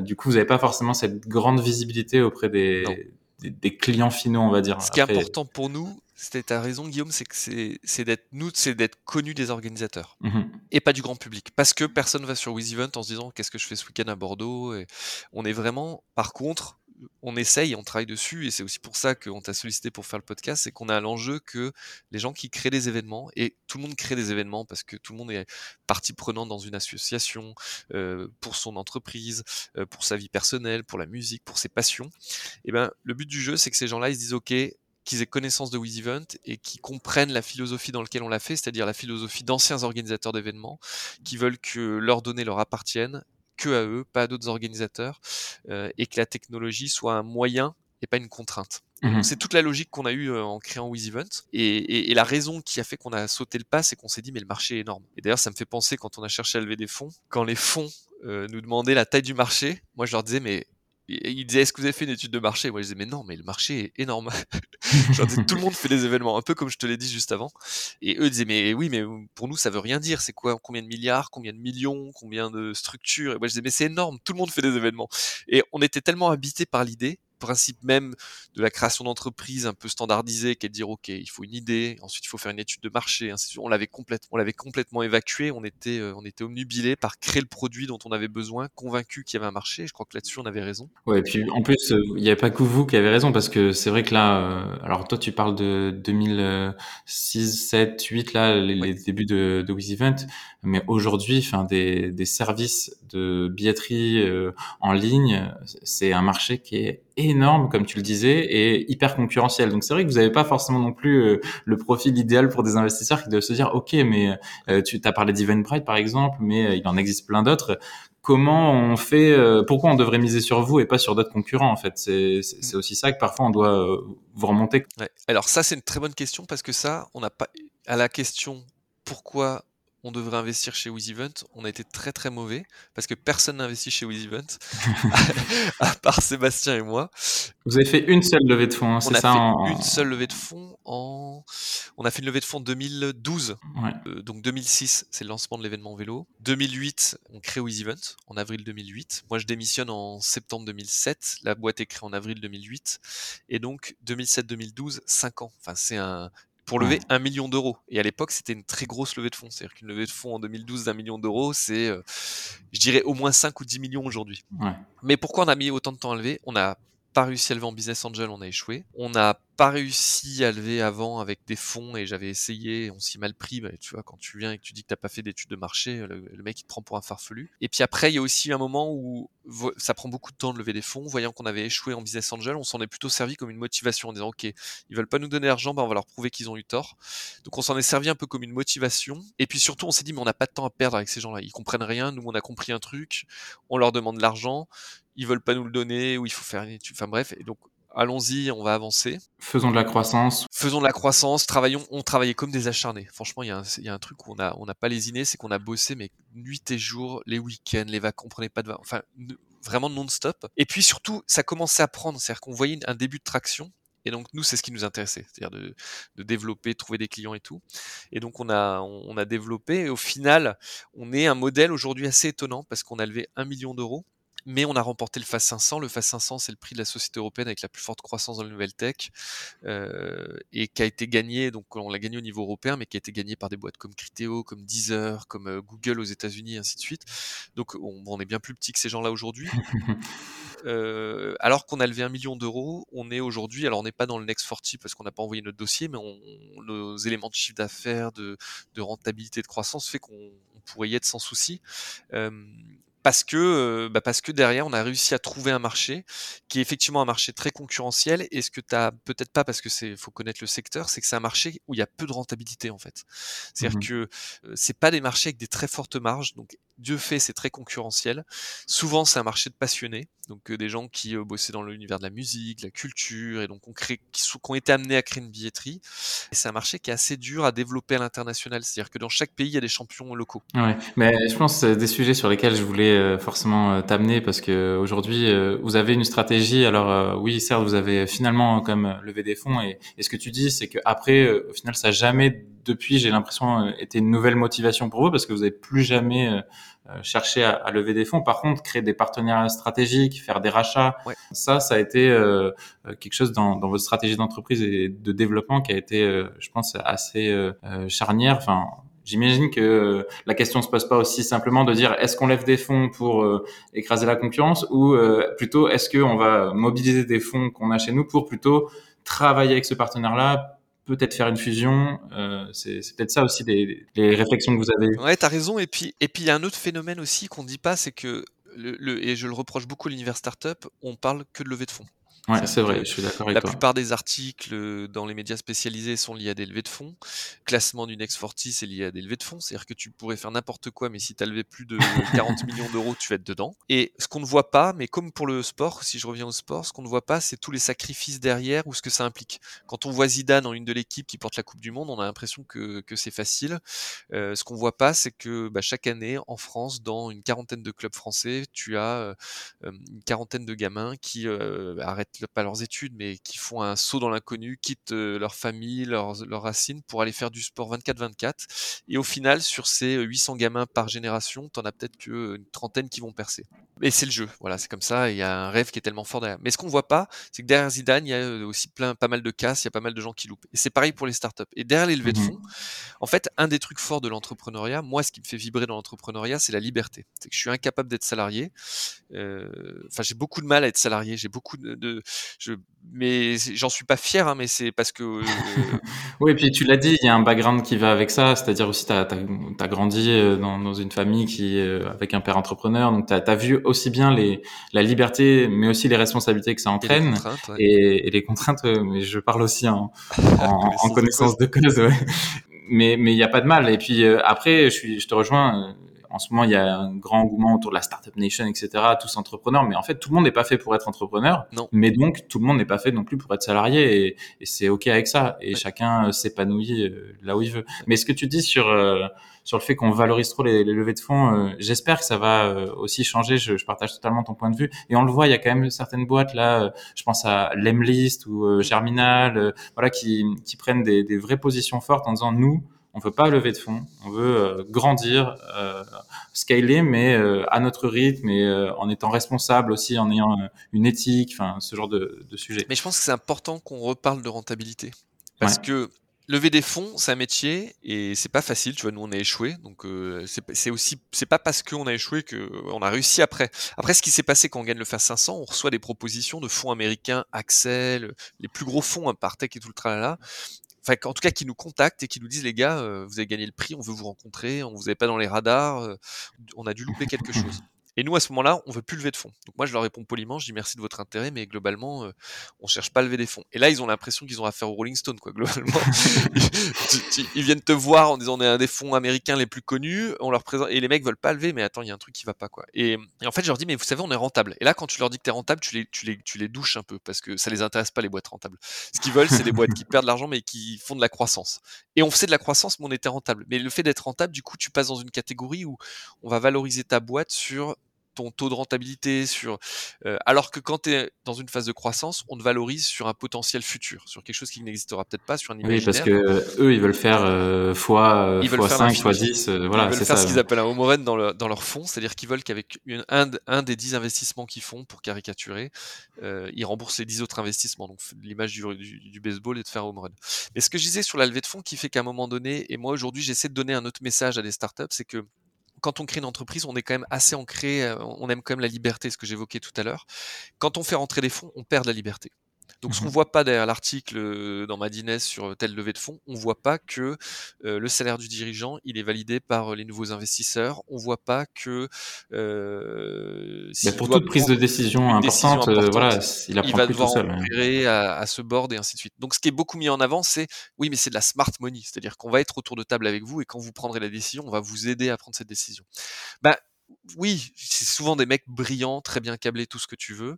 du coup, vous n'avez pas forcément cette grande visibilité auprès des, des, clients finaux, on va dire. Ce qui est important pour nous, c'était ta raison, Guillaume, c'est que c'est d'être nous, c'est d'être connus des organisateurs mmh et pas du grand public, parce que personne va sur WizEvent en se disant qu'est-ce que je fais ce week-end à Bordeaux? Et on est vraiment, par contre, on essaye, on travaille dessus, et c'est aussi pour ça qu'on t'a sollicité pour faire le podcast, c'est qu'on a l'enjeu que les gens qui créent des événements, et tout le monde crée des événements parce que tout le monde est partie prenante dans une association, euh, pour son entreprise, euh, pour sa vie personnelle, pour la musique, pour ses passions. Et ben, le but du jeu, c'est que ces gens-là, ils se disent, ok, qu'ils aient connaissance de WizEvent et qui comprennent la philosophie dans laquelle on l'a fait, c'est-à-dire la philosophie d'anciens organisateurs d'événements qui veulent que leurs données leur appartiennent que à eux, pas à d'autres organisateurs, euh, et que la technologie soit un moyen et pas une contrainte. Mmh c'est toute la logique qu'on a eue euh, en créant WizEvent. Et, et, et, la raison qui a fait qu'on a sauté le pas, c'est qu'on s'est dit, mais le marché est énorme. Et d'ailleurs, ça me fait penser quand on a cherché à lever des fonds, quand les fonds euh, nous demandaient la taille du marché, moi je leur disais, mais il disait est-ce que vous avez fait une étude de marché? Moi je disais mais non, mais le marché est énorme. [laughs] Tout le monde fait des événements, un peu comme je te l'ai dit juste avant. Et eux disaient mais oui, mais pour nous ça veut rien dire. C'est quoi? Combien de milliards? Combien de millions? Combien de structures? Et moi je disais mais c'est énorme. Tout le monde fait des événements. Et on était tellement habité par l'idée principe même de la création d'entreprise un peu standardisée, qui est de dire ok, il faut une idée, ensuite il faut faire une étude de marché. On l'avait complètement, on l'avait complètement évacué. On était, euh, on était omnubilé par créer le produit dont on avait besoin, convaincu qu'il y avait un marché. Je crois que là-dessus on avait raison. Ouais, et puis en plus euh, il n'y avait pas que vous qui avez raison parce que c'est vrai que là, euh, alors toi tu parles de 2006, 7, 8 là, les, débuts de, de Event, mais aujourd'hui, enfin des, des services de billetterie en ligne, c'est un marché qui est énorme, comme tu le disais, et hyper concurrentiel. Donc c'est vrai que vous n'avez pas forcément non plus euh, le profil idéal pour des investisseurs qui doivent se dire, ok, mais euh, tu as parlé d'Eventbrite par exemple, mais euh, il en existe plein d'autres. Comment on fait Pourquoi on devrait miser sur vous et pas sur d'autres concurrents En fait, c'est aussi ça que parfois on doit vous remonter. Alors ça, c'est une très bonne question parce que ça, on n'a pas à la question pourquoi on devrait investir chez WizEvent. On a été très très mauvais parce que personne n'a investi chez WizEvent [laughs] à part Sébastien et moi. Vous avez fait une seule levée de fonds, hein, c'est ça fait Une seule levée de fonds en. On a fait une levée de fonds en 2012. Euh, donc 2006, c'est le lancement de l'événement vélo. 2008, on crée WizEvent en avril 2008. Moi, je démissionne en septembre 2007. La boîte est créée en avril 2008. Et donc 2007-2012, 5 ans. Enfin, c'est un, pour lever un million d'euros. Et à l'époque, c'était une très grosse levée de fonds. C'est-à-dire qu'une levée de fonds en 2012 d'un million d'euros, c'est, euh, je dirais, au moins 5 ou 10 millions aujourd'hui. Mais pourquoi on a mis autant de temps à lever? On n'a pas réussi à lever en business angel, on a échoué. On n'a pas réussi à lever avant avec des fonds et j'avais essayé, on s'y mal pris. Tu vois, quand tu viens et que tu dis que t'as pas fait d'études de marché, le, mec il te prend pour un farfelu. Et puis après, il y a aussi un moment où ça prend beaucoup de temps de lever des fonds. Voyant qu'on avait échoué en business angel, on s'en est plutôt servi comme une motivation en disant ok, ils veulent pas nous donner l'argent, bah on va leur prouver qu'ils ont eu tort. Donc on s'en est servi un peu comme une motivation. Et puis surtout, on s'est dit mais on n'a pas de temps à perdre avec ces gens-là. Ils comprennent rien. Nous, on a compris un truc. On leur demande de l'argent. Ils veulent pas nous le donner ou il faut faire une étude. Enfin bref. Et donc allons-y, on va avancer. Faisons de la croissance. Faisons de la croissance, travaillons, on travaillait comme des acharnés. Franchement, il y, a un truc où on n'a on a pas lésiné, c'est qu'on a bossé, mais nuit et jour, les week-ends, les vacances, on prenait pas de vacances, enfin, vraiment non-stop. Et puis surtout, ça commençait à prendre, c'est-à-dire qu'on voyait un début de traction. Et donc nous, c'est ce qui nous intéressait, c'est-à-dire de, de, développer, trouver des clients et tout. Et donc on a, on a développé. Et au final, on est un modèle aujourd'hui assez étonnant parce qu'on a levé un million d'euros mais on a remporté le FAS 500. Le FAS 500, c'est le prix de la société européenne avec la plus forte croissance dans la nouvelle tech euh, et qui a été gagné, donc on l'a gagné au niveau européen, mais qui a été gagné par des boîtes comme Criteo, comme Deezer, comme euh, Google aux États-Unis, et ainsi de suite. Donc on, est bien plus petit que ces gens-là aujourd'hui. [laughs] Euh, alors qu'on a levé un million d'euros, on est aujourd'hui, alors on n'est pas dans le Next 40 parce qu'on n'a pas envoyé notre dossier, mais on, nos éléments de chiffre d'affaires, de, de, rentabilité, de croissance fait qu'on pourrait y être sans souci. Parce que, bah parce que derrière, on a réussi à trouver un marché qui est effectivement un marché très concurrentiel. Et ce que tu as peut-être pas, parce que c'est faut connaître le secteur, c'est que c'est un marché où il y a peu de rentabilité en fait. C'est-à-dire mmh que euh, c'est pas des marchés avec des très fortes marges. Donc Dieu fait, c'est très concurrentiel. Souvent, c'est un marché de passionnés, donc des gens qui bossaient dans l'univers de la musique, de la culture, et donc on crée, qui, sont, qui ont été amenés à créer une billetterie. Et c'est un marché qui est assez dur à développer à l'international, c'est-à-dire que dans chaque pays, il y a des champions locaux. Ouais, mais je pense c'est des sujets sur lesquels je voulais forcément t'amener parce que aujourd'hui, vous avez une stratégie. Alors oui, certes, vous avez finalement comme levé des fonds, et, et ce que tu dis, c'est que après, au final, ça n'a jamais depuis, j'ai l'impression, été une nouvelle motivation pour vous parce que vous n'avez plus jamais euh, chercher à, à, lever des fonds. Par contre, créer des partenariats stratégiques, faire des rachats, ça, ça a été euh, quelque chose dans, dans, votre stratégie d'entreprise et de développement qui a été, euh, je pense, assez euh, charnière. Enfin, J'imagine que la question se pose pas aussi simplement de dire est-ce qu'on lève des fonds pour écraser la concurrence ou plutôt est-ce qu'on va mobiliser des fonds qu'on a chez nous pour plutôt travailler avec ce partenaire-là peut-être faire une fusion. Euh, c'est peut-être ça aussi les, les, réflexions que vous avez. Ouais, t'as raison. Et puis, il y a un autre phénomène aussi qu'on dit pas, c'est que et je le reproche beaucoup à l'univers startup, on parle que de levée de fonds. Ouais, c'est vrai, je suis d'accord avec la toi. La plupart des articles dans les médias spécialisés sont liés à des levées de fonds. Classement du Next 40, c'est lié à des levées de fonds. C'est-à-dire que tu pourrais faire n'importe quoi, mais si tu as levé plus de [laughs] 40 millions d'euros, tu vas être dedans. Et ce qu'on ne voit pas, mais comme pour le sport, si je reviens au sport, ce qu'on ne voit pas, c'est tous les sacrifices derrière ou ce que ça implique. Quand on voit Zidane en une de l'équipe qui porte la Coupe du Monde, on a l'impression que, que c'est facile. Euh, ce qu'on voit pas, c'est que bah, chaque année, en France, dans une quarantaine de clubs français, tu as euh, une quarantaine de gamins qui euh, arrêtent pas leurs études, mais qui font un saut dans l'inconnu, quittent leur famille, leurs, leurs racines pour aller faire du sport 24-24. Et au final, sur ces 800 gamins par génération, t'en as peut-être qu'une trentaine qui vont percer. Et c'est le jeu, voilà, c'est comme ça. Il y a un rêve qui est tellement fort derrière. Mais ce qu'on voit pas, c'est que derrière Zidane, il y a aussi plein, pas mal de casses, il y a pas mal de gens qui loupent. Et c'est pareil pour les startups. Et derrière les levées de fonds, en fait, un des trucs forts de l'entrepreneuriat, moi, ce qui me fait vibrer dans l'entrepreneuriat, c'est la liberté. C'est que je suis incapable d'être salarié. Enfin, j'ai beaucoup de mal à être salarié. J'ai beaucoup de, de je, mais j'en suis pas fier, hein, mais c'est parce que. Euh... [laughs] oui, et puis tu l'as dit, il y a un background qui va avec ça, c'est-à-dire aussi tu as, as, grandi dans, dans, une famille qui avec un père entrepreneur, donc tu as, as, vu aussi bien les, la liberté, mais aussi les responsabilités que ça entraîne et les contraintes. Ouais. Et, et, les contraintes mais je parle aussi en, [laughs] en, en connaissance de cause. Ouais. Mais mais il y a pas de mal. Et puis euh, après, je suis, je te rejoins en ce moment, il y a un grand engouement autour de la startup nation, etc. Tous entrepreneurs, mais en fait, tout le monde n'est pas fait pour être entrepreneur. Non. Mais donc, tout le monde n'est pas fait non plus pour être salarié, et, et c'est ok avec ça. Et ouais. chacun s'épanouit là où il veut. Mais ce que tu dis sur euh, sur le fait qu'on valorise trop les, les, levées de fonds, euh, j'espère que ça va euh, aussi changer. Je, je, partage totalement ton point de vue. Et on le voit, il y a quand même certaines boîtes là. Euh, je pense à Lemlist ou Germinal, voilà, qui qui prennent des, des vraies positions fortes en disant nous on veut pas lever de fonds, on veut euh, grandir, euh, scaler, mais euh, à notre rythme et en étant responsable aussi, en ayant une éthique, enfin ce genre de, de, sujet. Mais je pense que c'est important qu'on reparle de rentabilité, parce ouais. que lever des fonds, c'est un métier et c'est pas facile. Tu vois, nous on a échoué, donc euh, c'est aussi c'est pas parce qu'on a échoué que on a réussi après. Après, ce qui s'est passé quand on gagne le faire 500, on reçoit des propositions de fonds américains, Axel, les plus gros fonds, hein, Partech et tout le tralala, enfin en tout cas qui nous contactent et qui nous disent les gars, euh, vous avez gagné le prix, on veut vous rencontrer, on vous avait pas dans les radars, euh, on a dû louper quelque chose. Et nous, à ce moment-là, on veut plus lever de fonds. Donc moi, je leur réponds poliment, je dis merci de votre intérêt, mais globalement, euh, on cherche pas à lever des fonds. Et là, ils ont l'impression qu'ils ont affaire au Rolling Stone, quoi. Globalement, [laughs] [laughs] ils, ils, viennent te voir en disant on est un des fonds américains les plus connus, on leur présente et les mecs veulent pas lever, mais attends, il y a un truc qui va pas, quoi. Et, et, en fait, je leur dis mais vous savez, on est rentable. Et là, quand tu leur dis que t'es rentable, tu les, tu les, tu les douches un peu parce que ça les intéresse pas les boîtes rentables. Ce qu'ils veulent, c'est des boîtes qui [laughs] perdent de l'argent mais qui font de la croissance. Et on faisait de la croissance, mais on était rentable. Mais le fait d'être rentable, du coup, tu passes dans une catégorie où on va valoriser ta boîte sur ton taux de rentabilité, sur euh, alors que quand tu es dans une phase de croissance, on te valorise sur un potentiel futur, sur quelque chose qui n'existera peut-être pas, sur un imaginaire. Oui, parce que eux, ils veulent faire euh, fois, ils fois 5, fois 10, euh, voilà, Ils veulent faire ça, ce qu'ils appellent un home run dans, le, dans leur fonds, c'est-à-dire qu'ils veulent qu'avec un, un, des 10 investissements qu'ils font, pour caricaturer, euh, ils remboursent les 10 autres investissements. Donc l'image du, du, du, baseball est de faire home run. Mais ce que je disais sur la levée de fonds qui fait qu'à un moment donné, et moi aujourd'hui j'essaie de donner un autre message à des startups, c'est que quand on crée une entreprise, on est quand même assez ancré, on aime quand même la liberté, ce que j'évoquais tout à l'heure. Quand on fait rentrer des fonds, on perd la liberté. Donc, ce qu'on Mhm. voit pas derrière l'article euh, dans Madines sur telle levée de fonds, on voit pas que euh, le salaire du dirigeant, il est validé par les nouveaux investisseurs. On voit pas que euh, pour toute prise de décision importante, euh, voilà, il il va plus tout devoir seul. hein. à, à ce board et ainsi de suite. Donc, ce qui est beaucoup mis en avant, c'est oui, mais c'est de la smart money, c'est-à-dire qu'on va être autour de table avec vous et quand vous prendrez la décision, on va vous aider à prendre cette décision. Bah oui, c'est souvent des mecs brillants, très bien câblés, tout ce que tu veux.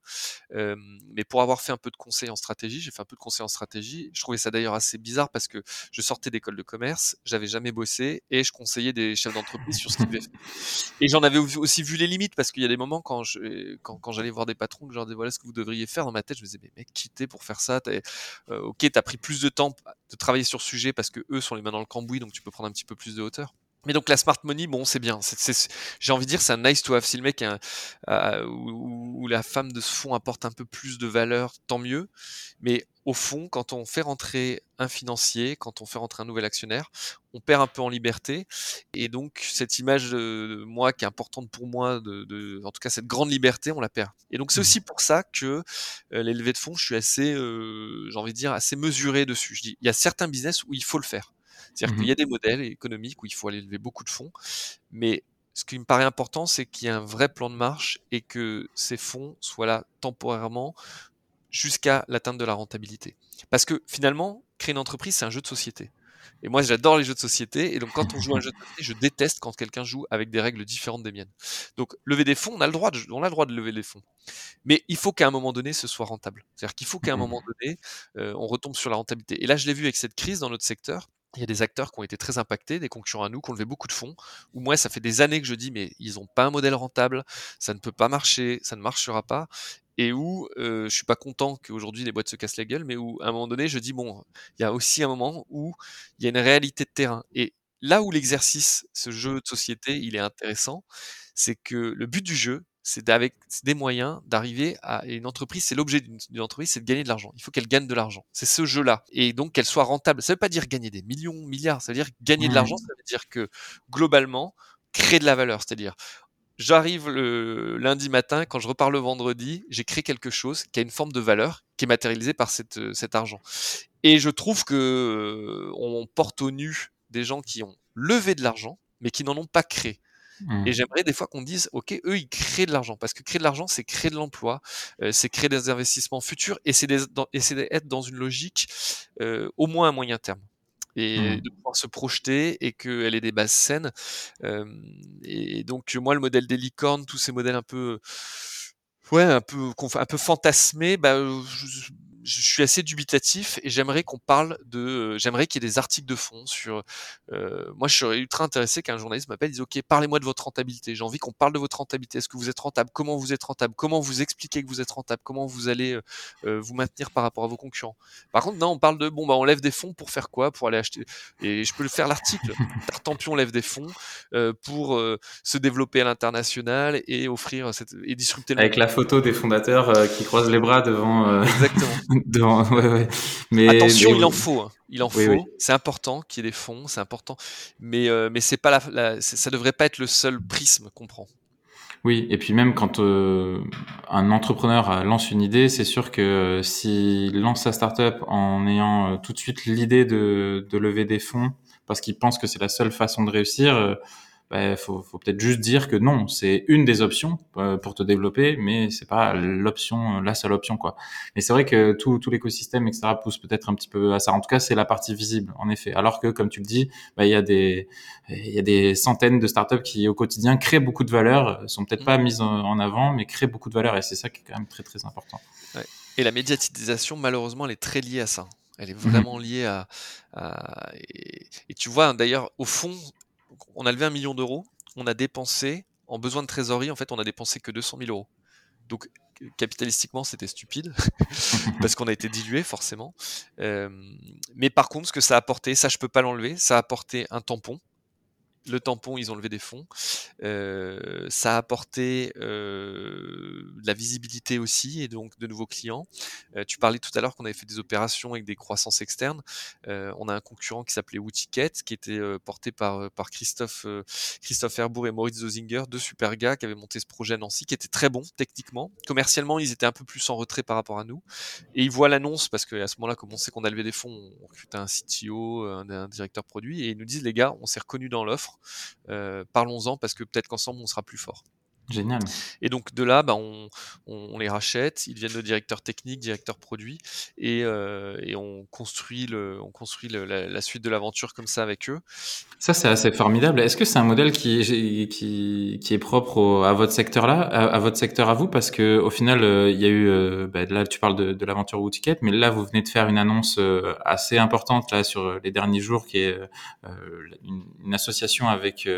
Euh, mais pour avoir fait un peu de conseil en stratégie, j'ai fait un peu de conseil en stratégie. Je trouvais ça d'ailleurs assez bizarre parce que je sortais d'école de commerce, j'avais jamais bossé et je conseillais des chefs d'entreprise sur ce qu'ils devaient faire. Et j'en avais aussi vu les limites parce qu'il y a des moments quand je, quand, j'allais voir des patrons que je leur voilà ce que vous devriez faire dans ma tête, je me disais mais mec, quitter pour faire ça. Euh, ok, t'as pris plus de temps de travailler sur ce sujet parce que eux sont les mains dans le cambouis, donc tu peux prendre un petit peu plus de hauteur. Mais donc la smart money, bon, c'est bien. J'ai envie de dire, c'est un nice to have. Si le mec a a- ou, ou la femme de ce fonds apporte un peu plus de valeur, tant mieux. Mais au fond, quand on fait rentrer un financier, quand on fait rentrer un nouvel actionnaire, on perd un peu en liberté. Et donc cette image de moi qui est importante pour moi, de, de- en tout cas cette grande liberté, on la perd. Et donc c'est Mhm. aussi pour ça que euh, les levées de fonds, je suis assez, euh, j'ai envie de dire, assez mesuré dessus. Je dis, il y a certains business où il faut le faire. C'est-à-dire qu'il Mhm. y a des modèles économiques où il faut aller lever beaucoup de fonds, mais ce qui me paraît important, c'est qu'il y ait un vrai plan de marche et que ces fonds soient là temporairement jusqu'à l'atteinte de la rentabilité. Parce que finalement, créer une entreprise, c'est un jeu de société. Et moi, j'adore les jeux de société. Et donc, quand on joue à un jeu de société, je déteste quand quelqu'un joue avec des règles différentes des miennes. Donc, lever des fonds, on a le droit de, on a le droit de lever des fonds. Mais il faut qu'à un moment donné, ce soit rentable. C'est-à-dire qu'il faut qu'à un Mhm. moment donné, euh, on retombe sur la rentabilité. Et là, je l'ai vu avec cette crise dans notre secteur. Il y a des acteurs qui ont été très impactés, des concurrents à nous, qui ont levé beaucoup de fonds, où moi, ça fait des années que je dis, mais ils n'ont pas un modèle rentable, ça ne peut pas marcher, ça ne marchera pas, et où euh, je suis pas content qu'aujourd'hui les boîtes se cassent la gueule, mais où à un moment donné, je dis, bon, il y a aussi un moment où il y a une réalité de terrain. Et là où l'exercice, ce jeu de société, il est intéressant, c'est que le but du jeu, c'est d'avec des moyens d'arriver à et une entreprise, c'est l'objet d'une entreprise, c'est de gagner de l'argent. Il faut qu'elle gagne de l'argent. C'est ce jeu-là. Et donc qu'elle soit rentable. Ça veut pas dire gagner des millions, milliards. Ça veut dire gagner de Mhm. l'argent. Ça veut dire que globalement, créer de la valeur. C'est-à-dire, j'arrive le lundi matin, quand je repars le vendredi, j'ai créé quelque chose qui a une forme de valeur, qui est matérialisée par cette, cet argent. Et je trouve que euh, on porte au nu des gens qui ont levé de l'argent, mais qui n'en ont pas créé. Et j'aimerais des fois qu'on dise, OK, eux, ils créent de l'argent. Parce que créer de l'argent, c'est créer de l'emploi, euh, c'est créer des investissements futurs et c'est d'être dans une logique euh, au moins à moyen terme. Et Mhm. de pouvoir se projeter et qu'elle ait des bases saines. Euh, et donc, moi, le modèle des licornes, tous ces modèles un peu, ouais, un peu, un peu fantasmés, bah, je, je suis assez dubitatif et j'aimerais qu'on parle de, euh, j'aimerais qu'il y ait des articles de fond sur, euh, moi, je serais ultra intéressé qu'un journaliste m'appelle dise, OK, parlez-moi de votre rentabilité. J'ai envie qu'on parle de votre rentabilité. Est-ce que vous êtes rentable? Comment vous êtes rentable? Comment vous expliquez que vous êtes rentable? Comment vous allez euh, euh, vous maintenir par rapport à vos concurrents? Par contre, non, on parle de, bon, bah, on lève des fonds pour faire quoi? Pour aller acheter, et je peux le faire l'article. [laughs] Tartampion lève des fonds euh, pour euh, se développer à l'international et offrir cette, et disrupter le Avec monde. la photo des fondateurs qui croisent les bras devant. euh, Exactement. [laughs] [laughs] devant [laughs] ouais, ouais. Mais, Attention, mais il en faut. hein. Il en Oui, faut. oui. C'est important qu'il y ait des fonds, c'est important. Mais euh, mais c'est pas la, ça devrait pas être le seul prisme qu'on prend. Oui, et puis même quand euh, un entrepreneur euh, lance une idée, c'est sûr que euh, s'il lance sa startup en ayant euh, tout de suite l'idée de, de lever des fonds parce qu'il pense que c'est la seule façon de réussir, bah, faut, faut peut-être juste dire que non, c'est une des options euh, pour te développer, mais c'est pas l'option, la seule option quoi. Mais c'est vrai que tout, tout l'écosystème etc pousse peut-être un petit peu à ça. En tout cas, c'est la partie visible en effet. Alors que comme tu le dis, bah, il y a des il y a des centaines de startups qui au quotidien créent beaucoup de valeur, sont peut-être pas mises en avant, mais créent beaucoup de valeur et c'est ça qui est quand même très très important. Et la médiatisation, malheureusement, elle est très liée à ça. Elle est vraiment liée à. à- et, et tu vois, d'ailleurs, au fond, on a levé un million d'euros, on a dépensé, en besoin de trésorerie, en fait, on a dépensé que 200 000 euros. Donc, capitalistiquement, c'était stupide, [laughs] parce qu'on a été dilué, forcément. Euh, mais par contre, ce que ça a apporté, ça, je peux pas l'enlever, ça a apporté un tampon. Le tampon, ils ont levé des fonds. Euh, ça a apporté euh, de la visibilité aussi et donc de nouveaux clients. Euh, tu parlais tout à l'heure qu'on avait fait des opérations avec des croissances externes. On a un concurrent qui s'appelait Wouticket, qui était porté par, par Christophe, Christophe Herbourg et Maurice Zozinger, deux super gars qui avaient monté ce projet à Nancy, qui était très bon techniquement. Commercialement, ils étaient un peu plus en retrait par rapport à nous. Et ils voient l'annonce, parce qu'à ce moment-là, comme on sait qu'on a levé des fonds, on recrute un CTO, un, directeur produit, et ils nous disent, les gars, on s'est reconnu dans l'offre, parlons-en parce que peut-être qu'ensemble on sera plus fort. Génial. Et donc de là, bah, on, les rachète, ils deviennent le directeur technique, directeur produit, et, euh, et on construit, le, on construit le, la, la, suite de l'aventure comme ça avec eux. Ça, c'est assez formidable. Est-ce que c'est un modèle qui, qui, qui est propre au, à votre secteur là, à, à, votre secteur à vous, parce que au final, euh, il y a eu, euh, bah, là, tu parles de, de l'aventure Woutiquette, mais là, vous venez de faire une annonce assez importante là sur les derniers jours, qui est une, une, association avec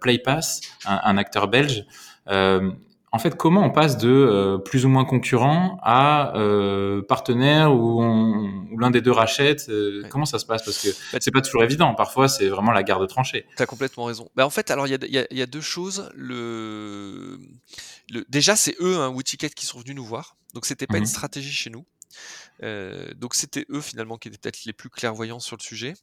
PlayPass, un, un acteur belge. Euh, en fait, comment on passe de euh, plus ou moins concurrent à euh, partenaire où, où l'un des deux rachète ouais. Comment ça se passe? Parce que bah, c'est pas toujours évident. Parfois, c'est vraiment la garde tranchée. Tu as complètement raison. Bah, en fait, alors il y, y, y a, deux choses. Le, le... déjà, c'est eux, hein, qui sont venus nous voir. Donc, c'était pas mmh. une stratégie chez nous. Euh, donc, c'était eux finalement qui étaient peut-être les plus clairvoyants sur le sujet.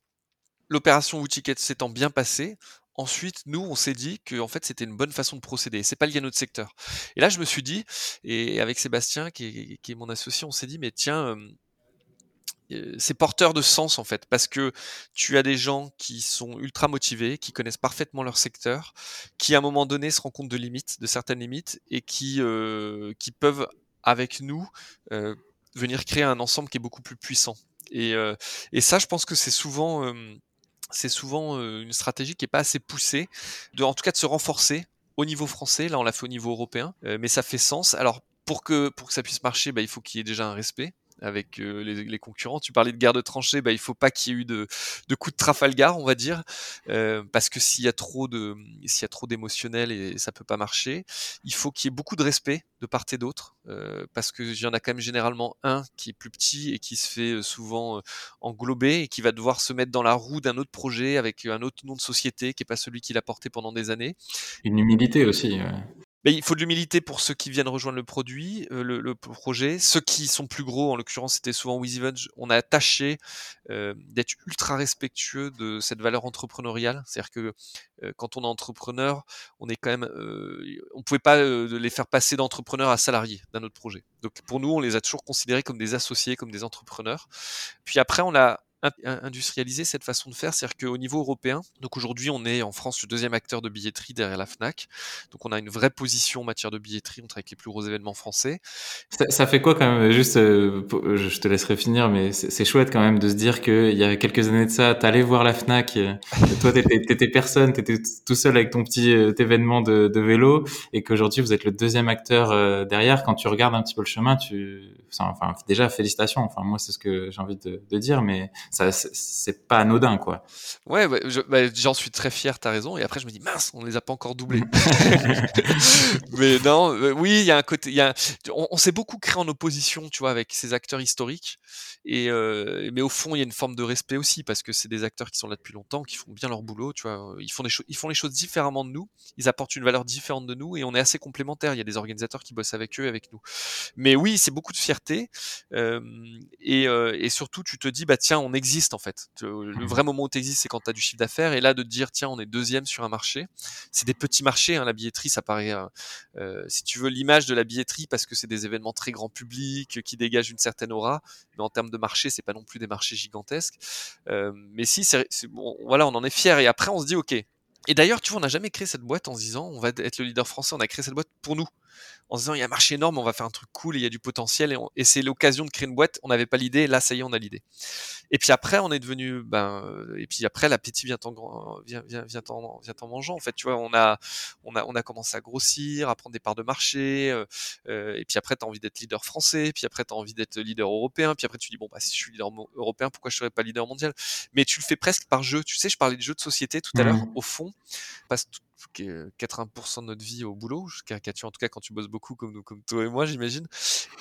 L'opération Wouticket s'étant bien passée, Ensuite, nous, on s'est dit que en fait, c'était une bonne façon de procéder. C'est pas lié à notre secteur. Et là, je me suis dit, et avec Sébastien, qui est, mon associé, on s'est dit, mais tiens, euh, c'est porteur de sens en fait, parce que tu as des gens qui sont ultra motivés, qui connaissent parfaitement leur secteur, qui à un moment donné se rendent compte de limites, de certaines limites, et qui euh, qui peuvent avec nous euh, venir créer un ensemble qui est beaucoup plus puissant. Et, et ça, je pense que c'est souvent c'est souvent une stratégie qui est pas assez poussée, de, en tout cas de se renforcer au niveau français. Là, on l'a fait au niveau européen, mais ça fait sens. Alors, pour que, pour que ça puisse marcher, bah, il faut qu'il y ait déjà un respect avec euh, les, les, concurrents. Tu parlais de guerre de tranchées, bah, il faut pas qu'il y ait eu de, de coups de Trafalgar, on va dire, euh, parce que s'il y a trop de, s'il y a trop d'émotionnel et ça peut pas marcher, il faut qu'il y ait beaucoup de respect de part et d'autre, euh, parce que y en a quand même généralement un qui est plus petit et qui se fait euh, souvent euh, englober et qui va devoir se mettre dans la roue d'un autre projet avec un autre nom de société qui est pas celui qu'il a porté pendant des années. Une humilité aussi. Ouais. Mais il faut de l'humilité pour ceux qui viennent rejoindre le produit, euh, le, projet. Ceux qui sont plus gros, en l'occurrence, c'était souvent WizEvent. On a tâché euh, d'être ultra respectueux de cette valeur entrepreneuriale. C'est-à-dire que euh, quand on est entrepreneur, on est quand même, on pouvait pas les faire passer d'entrepreneurs à salariés d'un autre projet. Donc pour nous, on les a toujours considérés comme des associés, comme des entrepreneurs. Puis après, on a industrialiser cette façon de faire, c'est-à-dire qu'au niveau européen, donc aujourd'hui on est en France le deuxième acteur de billetterie derrière la Fnac, donc on a une vraie position en matière de billetterie, on travaille avec les plus gros événements français. Ça, fait quoi quand même? Juste, euh, je te laisserai finir, mais c'est chouette quand même de se dire qu'il y a quelques années de ça, t'allais voir la Fnac, euh, toi t'étais personne, t'étais tout seul avec ton petit euh, événement de, vélo, et qu'aujourd'hui vous êtes le deuxième acteur euh, derrière. Quand tu regardes un petit peu le chemin, tu, enfin déjà félicitations. Enfin moi c'est ce que j'ai envie de, de dire, mais ça c'est pas anodin quoi. Ouais, ouais bah, j'en suis très fier, t'as raison. Et après je me dis mince, on les a pas encore doublés. [laughs] [laughs] mais non, euh, oui, il y a un côté, il on, on s'est beaucoup créé en opposition, tu vois, avec ces acteurs historiques. Et euh, mais au fond, il y a une forme de respect aussi parce que c'est des acteurs qui sont là depuis longtemps, qui font bien leur boulot, tu vois. Ils font des choses, ils font les choses différemment de nous. Ils apportent une valeur différente de nous et on est assez complémentaires. Il y a des organisateurs qui bossent avec eux, et avec nous. Mais oui, c'est beaucoup de fierté euh, et, euh, et surtout, tu te dis bah tiens, on existe en fait. Le vrai moment où tu existes, c'est quand tu as du chiffre d'affaires et là de te dire tiens, on est deuxième sur un marché. C'est des petits marchés, hein, la billetterie, ça paraît. Euh, si tu veux l'image de la billetterie parce que c'est des événements très grand public qui dégagent une certaine aura, mais en termes de marché, c'est pas non plus des marchés gigantesques. Mais si, c'est, bon, voilà, on en est fier. Et après, on se dit, ok. Et d'ailleurs, tu vois, on n'a jamais créé cette boîte en se disant, on va être le leader français. On a créé cette boîte pour nous en se disant il y a un marché énorme, on va faire un truc cool, et il y a du potentiel, et, c'est l'occasion de créer une boîte. On n'avait pas l'idée, là ça y est, on a l'idée. Et puis après, on est devenu, ben, et puis après, l'appétit vient en, vient, vient, vient, en, vient en mangeant. En fait, tu vois, on a, on a, on a commencé à grossir, à prendre des parts de marché, euh, euh, et puis après, tu as envie d'être leader français, puis après, tu as envie d'être leader européen, puis après, tu dis, bon, bah, si je suis leader européen, pourquoi je serais pas leader mondial? Mais tu le fais presque par jeu. Tu sais, je parlais de jeux de société tout à mmh. l'heure, au fond, parce que 80% de notre vie au boulot, caricature en tout cas quand tu bosses beaucoup comme, comme toi et moi, j'imagine.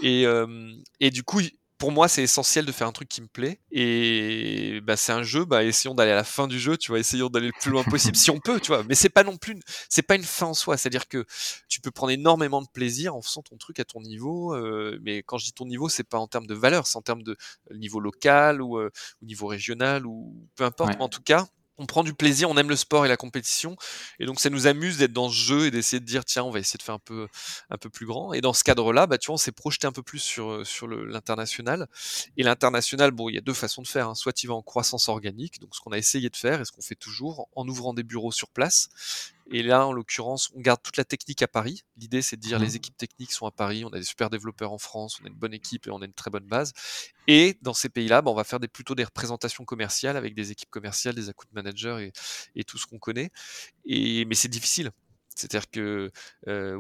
Et, euh, et du coup, pour moi, c'est essentiel de faire un truc qui me plaît. Et bah, c'est un jeu, bah, essayons d'aller à la fin du jeu, tu vois, essayons d'aller le plus loin possible si on peut, tu vois. Mais c'est pas non plus, c'est pas une fin en soi. C'est-à-dire que tu peux prendre énormément de plaisir en faisant ton truc à ton niveau. Euh, mais quand je dis ton niveau, c'est pas en termes de valeur, c'est en termes de niveau local ou, euh, niveau régional ou peu importe. en tout cas, on prend du plaisir, on aime le sport et la compétition, et donc ça nous amuse d'être dans ce jeu et d'essayer de dire tiens, on va essayer de faire un peu un peu plus grand. Et dans ce cadre-là, bah tu vois, on s'est projeté un peu plus sur euh, sur l'international. Et l'international, bon, il y a deux façons de faire. Hein. Soit tu vas en croissance organique, donc ce qu'on a essayé de faire et ce qu'on fait toujours en ouvrant des bureaux sur place. Et là, en l'occurrence, on garde toute la technique à Paris. L'idée, c'est de dire les mmh. équipes techniques sont à Paris, on a des super développeurs en France, on a une bonne équipe et on a une très bonne base. Et dans ces pays-là, bah, on va faire des, plutôt des représentations commerciales avec des équipes commerciales, des account managers et, et tout ce qu'on connaît. Et, mais c'est difficile c'est-à-dire que euh,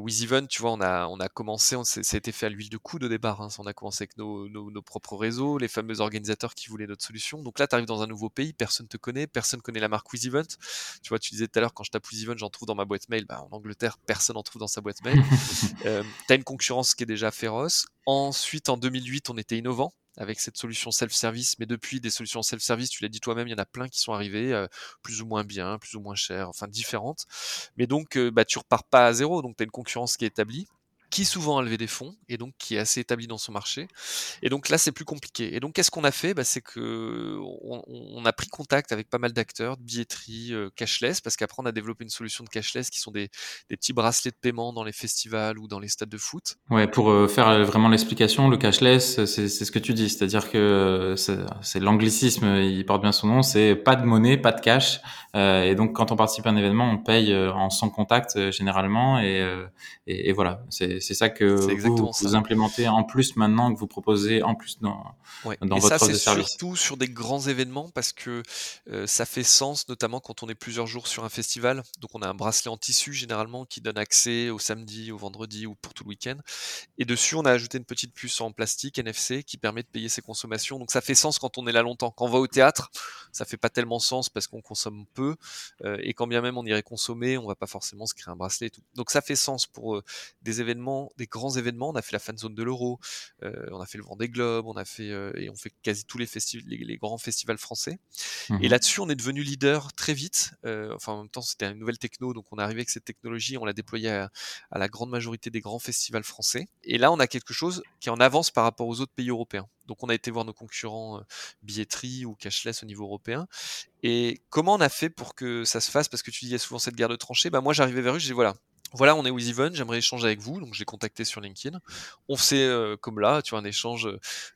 tu vois, on a, on a commencé, on, ça a été fait à l'huile de coude au départ. Hein. On a commencé avec nos, nos, propres réseaux, les fameux organisateurs qui voulaient notre solution. Donc là, tu arrives dans un nouveau pays, personne ne te connaît, personne connaît la marque WizEvent. Tu vois, tu disais tout à l'heure, quand je tape WizEvent, j'en trouve dans ma boîte mail. Bah, en Angleterre, personne n'en trouve dans sa boîte mail. [laughs] euh, tu as une concurrence qui est déjà féroce. Ensuite, en 2008, on était innovant avec cette solution self-service, mais depuis des solutions self-service, tu l'as dit toi-même, il y en a plein qui sont arrivées, euh, plus ou moins bien, plus ou moins chères, enfin différentes. Mais donc, euh, bah, tu repars pas à zéro, donc tu as une concurrence qui est établie qui souvent a levé des fonds et donc qui est assez établi dans son marché. Et donc là, c'est plus compliqué. Et donc, qu'est-ce qu'on a fait? Bah, C'est que on, a pris contact avec pas mal d'acteurs, de billetterie, euh, cashless, parce qu'après, on a développé une solution de cashless qui sont des, petits bracelets de paiement dans les festivals ou dans les stades de foot. Ouais, pour euh, faire euh, vraiment l'explication, le cashless, c'est ce que tu dis, c'est-à-dire que c'est l'anglicisme, il porte bien son nom, c'est pas de monnaie, pas de cash. Et donc, quand on participe à un événement, on paye en sans contact généralement, et, et, et voilà, c'est c'est ça que vous, vous implémentez en plus maintenant que vous proposez en plus dans, dans et votre ça, c'est surtout sur des grands événements parce que euh, ça fait sens, notamment quand on est plusieurs jours sur un festival. Donc on a un bracelet en tissu généralement qui donne accès au samedi, au vendredi ou pour tout le week-end. Et dessus, on a ajouté une petite puce en plastique NFC qui permet de payer ses consommations. Donc ça fait sens quand on est là longtemps. Quand on va au théâtre, ça fait pas tellement sens parce qu'on consomme peu. Euh, et quand bien même on irait consommer, on va pas forcément se créer un bracelet et tout. Donc ça fait sens pour euh, des événements des grands événements. On a fait la fan zone de l'Euro, euh, on a fait le Vendée Globe, on a fait euh, et on fait quasi tous les grands festivals français. Et mmh là-dessus, on est devenu leader très vite. Euh, enfin, en même temps, c'était une nouvelle techno, donc on est arrivé avec cette technologie, on l'a déployée à, la grande majorité des grands festivals français. Et là, on a quelque chose qui est en avance par rapport aux autres pays européens. Donc on a été voir nos concurrents billetterie ou cashless au niveau européen. Et comment on a fait pour que ça se fasse? Parce que tu dis il y a souvent cette guerre de tranchées. Bah moi j'arrivais vers eux, je dis voilà, voilà, on est with Even, j'aimerais échanger avec vous, donc j'ai contacté sur LinkedIn. On fait euh, comme là, tu vois, un échange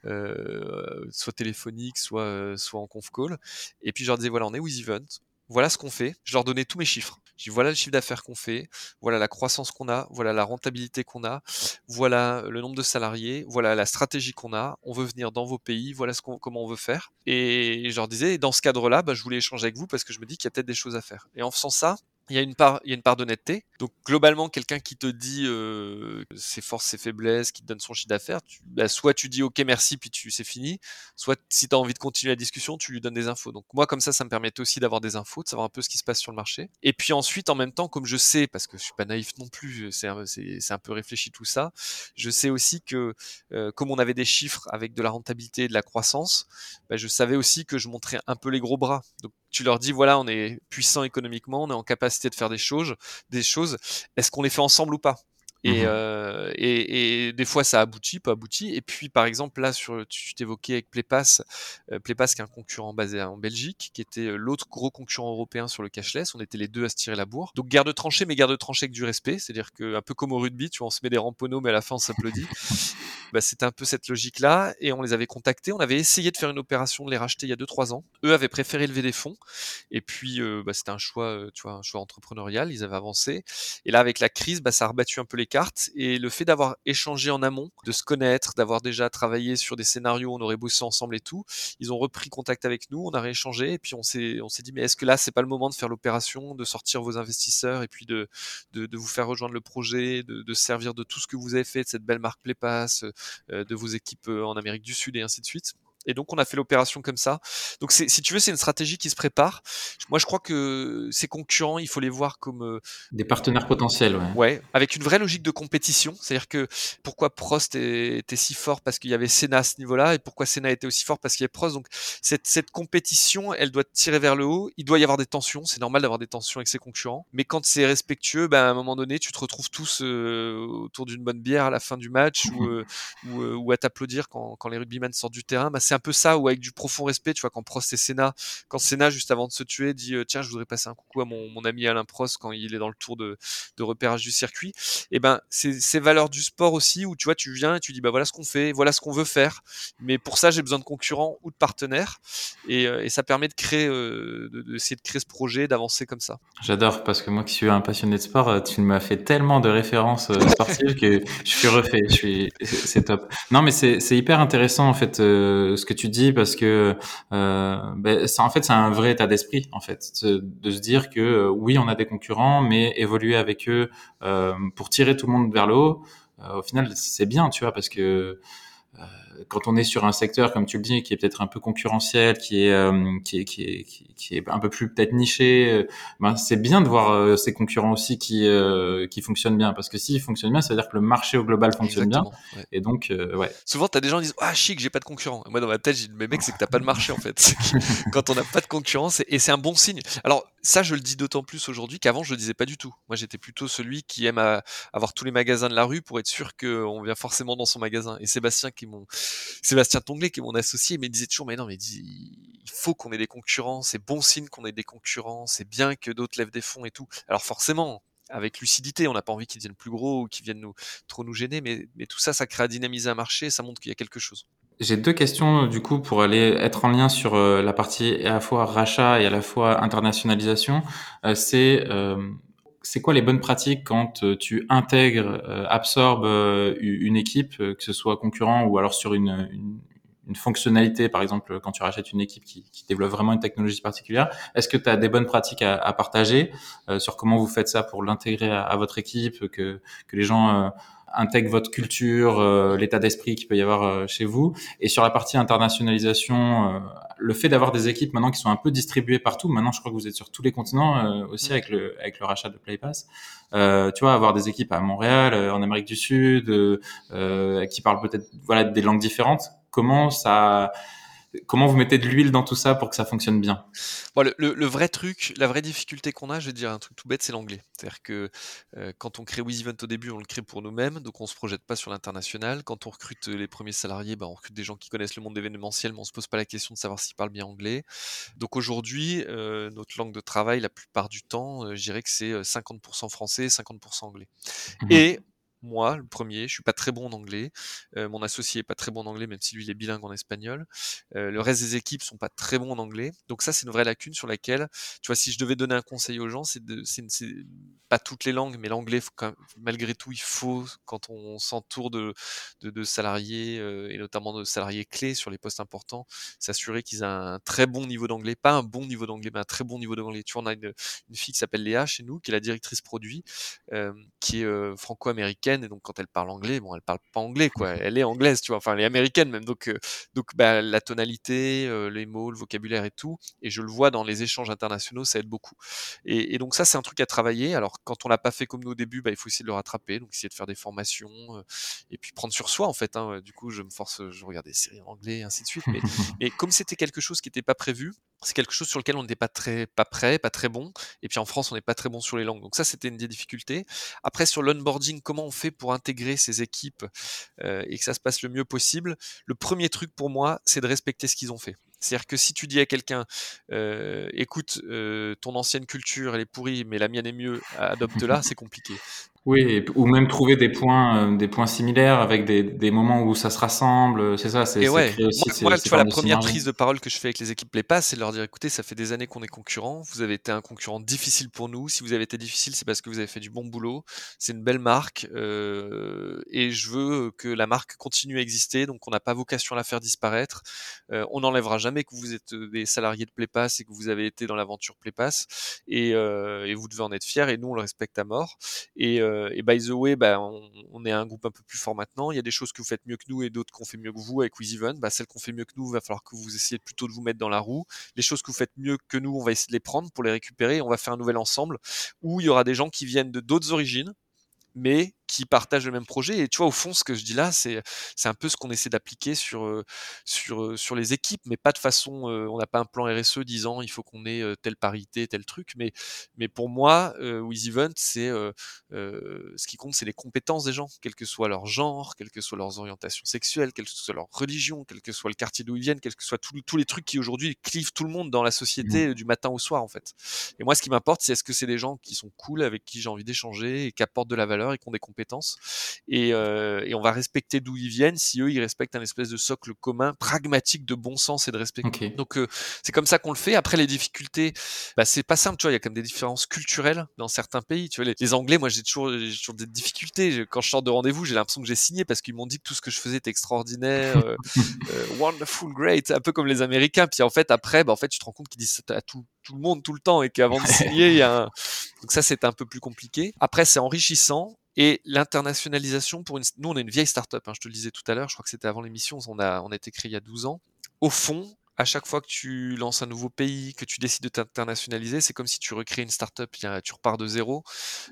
euh, soit téléphonique, soit, euh, soit en conf call. Et puis je leur disais, voilà, on est with Event, voilà ce qu'on fait. Je leur donnais tous mes chiffres. Je dis, voilà le chiffre d'affaires qu'on fait, voilà la croissance qu'on a, voilà la rentabilité qu'on a, voilà le nombre de salariés, voilà la stratégie qu'on a. On veut venir dans vos pays, voilà ce qu'on, comment on veut faire. Et je leur disais, dans ce cadre-là, bah, je voulais échanger avec vous parce que je me dis qu'il y a peut-être des choses à faire. Et en faisant ça, il y a une part, il y a une part d'honnêteté. Donc globalement, quelqu'un qui te dit euh, ses forces, ses faiblesses, qui te donne son chiffre d'affaires, bah, soit tu dis ok merci puis tu c'est fini, soit si tu as envie de continuer la discussion, tu lui donnes des infos. Donc moi comme ça, ça me permet aussi d'avoir des infos, de savoir un peu ce qui se passe sur le marché. Et puis ensuite, en même temps, comme je sais, parce que je suis pas naïf non plus, c'est un, un peu réfléchi tout ça, je sais aussi que euh, comme on avait des chiffres avec de la rentabilité et de la croissance, bah, je savais aussi que je montrais un peu les gros bras. Tu leur dis voilà, on est puissant économiquement, on est en capacité de faire des choses, des choses. Est-ce qu'on les fait ensemble ou pas? Et, mmh euh, et, et, des fois ça aboutit, pas abouti. Et puis par exemple là sur, tu t'évoquais avec Playpass, euh, Playpass qui est un concurrent basé en Belgique, qui était euh, l'autre gros concurrent européen sur le cashless. On était les deux à se tirer la bourre. Donc garde de tranchée, mais garde de tranchée avec du respect. C'est-à-dire que un peu comme au rugby, tu vois, on se met des ramponneaux, mais à la fin on s'applaudit. [laughs] bah, c'était un peu cette logique là. Et on les avait contactés. On avait essayé de faire une opération de les racheter il y a 2-3 ans. Eux avaient préféré lever des fonds. Et puis euh, bah, c'était un choix, tu vois, un choix entrepreneurial. Ils avaient avancé. Et là avec la crise, bah, ça a rebattu un peu les et le fait d'avoir échangé en amont, de se connaître, d'avoir déjà travaillé sur des scénarios, on aurait bossé ensemble et tout, ils ont repris contact avec nous, on a rééchangé et puis on s'est on s'est dit mais est-ce que là c'est pas le moment de faire l'opération, de sortir vos investisseurs et puis de de, de vous faire rejoindre le projet, de, de, servir de tout ce que vous avez fait de cette belle marque Playpass, euh, de vos équipes euh, en Amérique du Sud et ainsi de suite? Et donc on a fait l'opération comme ça. Donc si tu veux, c'est une stratégie qui se prépare. Moi, je crois que ces concurrents, il faut les voir comme euh, des partenaires potentiels. Ouais. ouais, avec une vraie logique de compétition. C'est-à-dire que pourquoi Prost était si fort parce qu'il y avait Senna à ce niveau-là, et pourquoi Senna était aussi fort parce qu'il y avait Prost. Donc cette, cette compétition, elle doit tirer vers le haut. Il doit y avoir des tensions. C'est normal d'avoir des tensions avec ses concurrents. Mais quand c'est respectueux, ben, à un moment donné, tu te retrouves tous euh, autour d'une bonne bière à la fin du match ou, [laughs] euh, ou, ou, à t'applaudir quand, quand les rugbymen sortent du terrain. Ben, un peu ça, ou avec du profond respect, tu vois, quand Prost et Senna, quand Senna, juste avant de se tuer, dit euh, Tiens, je voudrais passer un coucou à mon, mon, ami Alain Prost quand il est dans le tour de, de repérage du circuit. Et eh ben, c'est ces valeurs du sport aussi, où tu vois, tu viens et tu dis Bah voilà ce qu'on fait, voilà ce qu'on veut faire. Mais pour ça, j'ai besoin de concurrents ou de partenaires. Et, euh, ça permet de créer, euh, d'essayer de, créer ce projet, d'avancer comme ça. J'adore, parce que moi qui suis un passionné de sport, tu m'as fait tellement de références sportives que je suis refait. Je suis, c'est top. Non, mais c'est hyper intéressant en fait ce que tu dis parce que euh, ben, ça, en fait c'est un vrai état d'esprit en fait de, se dire que euh, oui on a des concurrents mais évoluer avec eux euh, pour tirer tout le monde vers le haut euh, au final c'est bien tu vois parce que quand on est sur un secteur, comme tu le dis, qui est peut-être un peu concurrentiel, qui est, euh, qui est, qui est, qui est un peu plus peut-être niché, euh, ben c'est bien de voir ces concurrents aussi qui, qui fonctionnent bien. Parce que s'ils fonctionnent bien, ça veut dire que le marché au global fonctionne bien. Et donc, ouais. Souvent, tu as des gens qui disent Ah, chic, j'ai pas de concurrent. Moi, dans ma tête, j'ai dit Mais mec, c'est que t'as pas de marché en fait. [laughs] quand on n'a pas de concurrence, et c'est un bon signe. Alors, ça, je le dis d'autant plus aujourd'hui qu'avant, je le disais pas du tout. Moi, j'étais plutôt celui qui aime avoir tous les magasins de la rue pour être sûr qu'on vient forcément dans son magasin. Et Sébastien, qui mon, Sébastien Tonglet, qui est mon associé, mais disait toujours, mais non, mais il faut qu'on ait des concurrents, c'est bon signe qu'on ait des concurrents, c'est bien que d'autres lèvent des fonds et tout. Alors forcément, avec lucidité, on n'a pas envie qu'ils deviennent plus gros ou qu'ils viennent nous, trop nous gêner, mais, mais tout ça, ça crée à dynamiser un marché, ça montre qu'il y a quelque chose. J'ai deux questions du coup pour aller être en lien sur euh, la partie à la fois rachat et à la fois internationalisation. Euh, c'est euh, c'est quoi les bonnes pratiques quand euh, tu intègres, euh, absorbes euh, une équipe, que ce soit concurrent ou alors sur une, fonctionnalité, par exemple quand tu rachètes une équipe qui, développe vraiment une technologie particulière, est-ce que tu as des bonnes pratiques à, partager sur comment vous faites ça pour l'intégrer à, votre équipe, que les gens intègrent votre culture, l'état d'esprit qu'il peut y avoir chez vous. Et sur la partie internationalisation, le fait d'avoir des équipes maintenant qui sont un peu distribuées partout, maintenant je crois que vous êtes sur tous les continents euh, aussi avec le avec le rachat de PlayPass. Euh, tu vois, avoir des équipes à Montréal, euh, en Amérique du Sud, euh, qui parlent peut-être voilà des langues différentes. Comment ça Comment vous mettez de l'huile dans tout ça pour que ça fonctionne bien? Bon, le, le, vrai truc, la vraie difficulté qu'on a, je vais dire un truc tout bête, c'est l'anglais. C'est-à-dire que euh, quand on crée WizEvent au début, on le crée pour nous-mêmes, donc on se projette pas sur l'international. Quand on recrute les premiers salariés, bah, on recrute des gens qui connaissent le monde événementiel, mais on se pose pas la question de savoir s'ils parlent bien anglais. Donc aujourd'hui, euh, notre langue de travail, la plupart du temps, euh, je dirais que c'est 50% français, 50% anglais. Mmh Et moi, le premier, je suis pas très bon en anglais. Euh, mon associé est pas très bon en anglais, même si lui il est bilingue en espagnol. Euh, le reste des équipes sont pas très bons en anglais. Donc ça, c'est une vraie lacune sur laquelle, tu vois, si je devais donner un conseil aux gens, c'est de, pas toutes les langues, mais l'anglais, malgré tout, il faut quand on s'entoure de, salariés euh, et notamment de salariés clés sur les postes importants, s'assurer qu'ils aient un très bon niveau d'anglais, pas un bon niveau d'anglais, mais un très bon niveau d'anglais. Tu vois, on a une, une fille qui s'appelle Léa chez nous, qui est la directrice produit, qui est franco-américaine et donc quand elle parle anglais, bon, elle parle pas anglais quoi, elle est anglaise, tu vois, enfin elle est américaine même, donc euh, donc bah, la tonalité, euh, les mots, le vocabulaire et tout, et je le vois dans les échanges internationaux, ça aide beaucoup. Et, donc ça c'est un truc à travailler. Alors quand on l'a pas fait comme nous au début, bah, il faut essayer de le rattraper, donc essayer de faire des formations euh, et puis prendre sur soi en fait. Hein, du coup je me force, je regarde des séries en anglais et ainsi de suite, mais, [laughs] mais comme c'était quelque chose qui n'était pas prévu, c'est quelque chose sur lequel on n'était pas très pas prêt, pas très bon. Et puis en France, on n'est pas très bon sur les langues. Donc ça, c'était une des difficultés. Après, sur l'onboarding, comment on pour intégrer ces équipes euh, et que ça se passe le mieux possible Le premier truc pour moi, c'est de respecter ce qu'ils ont fait. C'est-à-dire que si tu dis à quelqu'un, euh, écoute, euh, ton ancienne culture, elle est pourrie, mais la mienne est mieux, adopte-la, c'est compliqué. Oui, ou même trouver des points, euh, des points similaires avec des, des moments où ça se rassemble. C'est ça, c'est ouais, aussi. Moi, tu vois, la première prise de parole que je fais avec les équipes Playpass, c'est de leur dire écoutez, ça fait des années qu'on est concurrents. Vous avez été un concurrent difficile pour nous. Si vous avez été difficile, c'est parce que vous avez fait du bon boulot. C'est une belle marque euh, et je veux que la marque continue à exister. Donc, on n'a pas vocation à la faire disparaître. Euh, on n'enlèvera jamais que vous êtes des salariés de Playpass et que vous avez été dans l'aventure Playpass et, euh, et vous devez en être fiers. Et nous, on le respecte à mort. Et euh, et by the way, bah, on, est un groupe un peu plus fort maintenant. Il y a des choses que vous faites mieux que nous et d'autres qu'on fait mieux que vous avec WizEven. Bah, celles qu'on fait mieux que nous, il va falloir que vous essayiez plutôt de vous mettre dans la roue. Les choses que vous faites mieux que nous, on va essayer de les prendre pour les récupérer. on va faire un nouvel ensemble où il y aura des gens qui viennent de d'autres origines, mais qui partagent le même projet. Et tu vois, au fond, ce que je dis là, c'est c'est un peu ce qu'on essaie d'appliquer sur sur sur les équipes, mais pas de façon. on n'a pas un plan RSE disant il faut qu'on ait telle parité, tel truc. Mais mais pour moi, euh, Event, c'est ce qui compte, c'est les compétences des gens, quel que soit leur genre, quelles que soient leurs orientations sexuelles, quelle que soit leur religion, quel que soit le quartier d'où ils viennent, quels que soient tous les trucs qui aujourd'hui clivent tout le monde dans la société mmh. du matin au soir en fait. Et moi, ce qui m'importe, c'est est-ce que c'est des gens qui sont cool, avec qui j'ai envie d'échanger et qui apportent de la valeur et qui ont des compétences euh, et, on va respecter d'où ils viennent si eux ils respectent un espèce de socle commun pragmatique de bon sens et de respect. Donc euh, c'est comme ça qu'on le fait. Après les difficultés, bah, c'est pas simple, tu vois, il y a comme des différences culturelles dans certains pays. Tu vois, les, Anglais, moi j'ai toujours, toujours des difficultés. Quand je sors de rendez-vous, j'ai l'impression que j'ai signé parce qu'ils m'ont dit que tout ce que je faisais était extraordinaire, [laughs] euh, wonderful, great, un peu comme les Américains. Puis en fait après, bah, en fait tu te rends compte qu'ils disent ça à tout, tout le monde tout le temps et qu'avant de signer, il y a un... donc ça c'est un peu plus compliqué. Après c'est enrichissant et l'internationalisation pour une... Nous, on est une vieille startup, hein, je te le disais tout à l'heure, je crois que c'était avant l'émission, on a, on a été créé il y a 12 ans. Au fond, à chaque fois que tu lances un nouveau pays, que tu décides de t'internationaliser, c'est comme si tu recrées une startup, tu repars de zéro.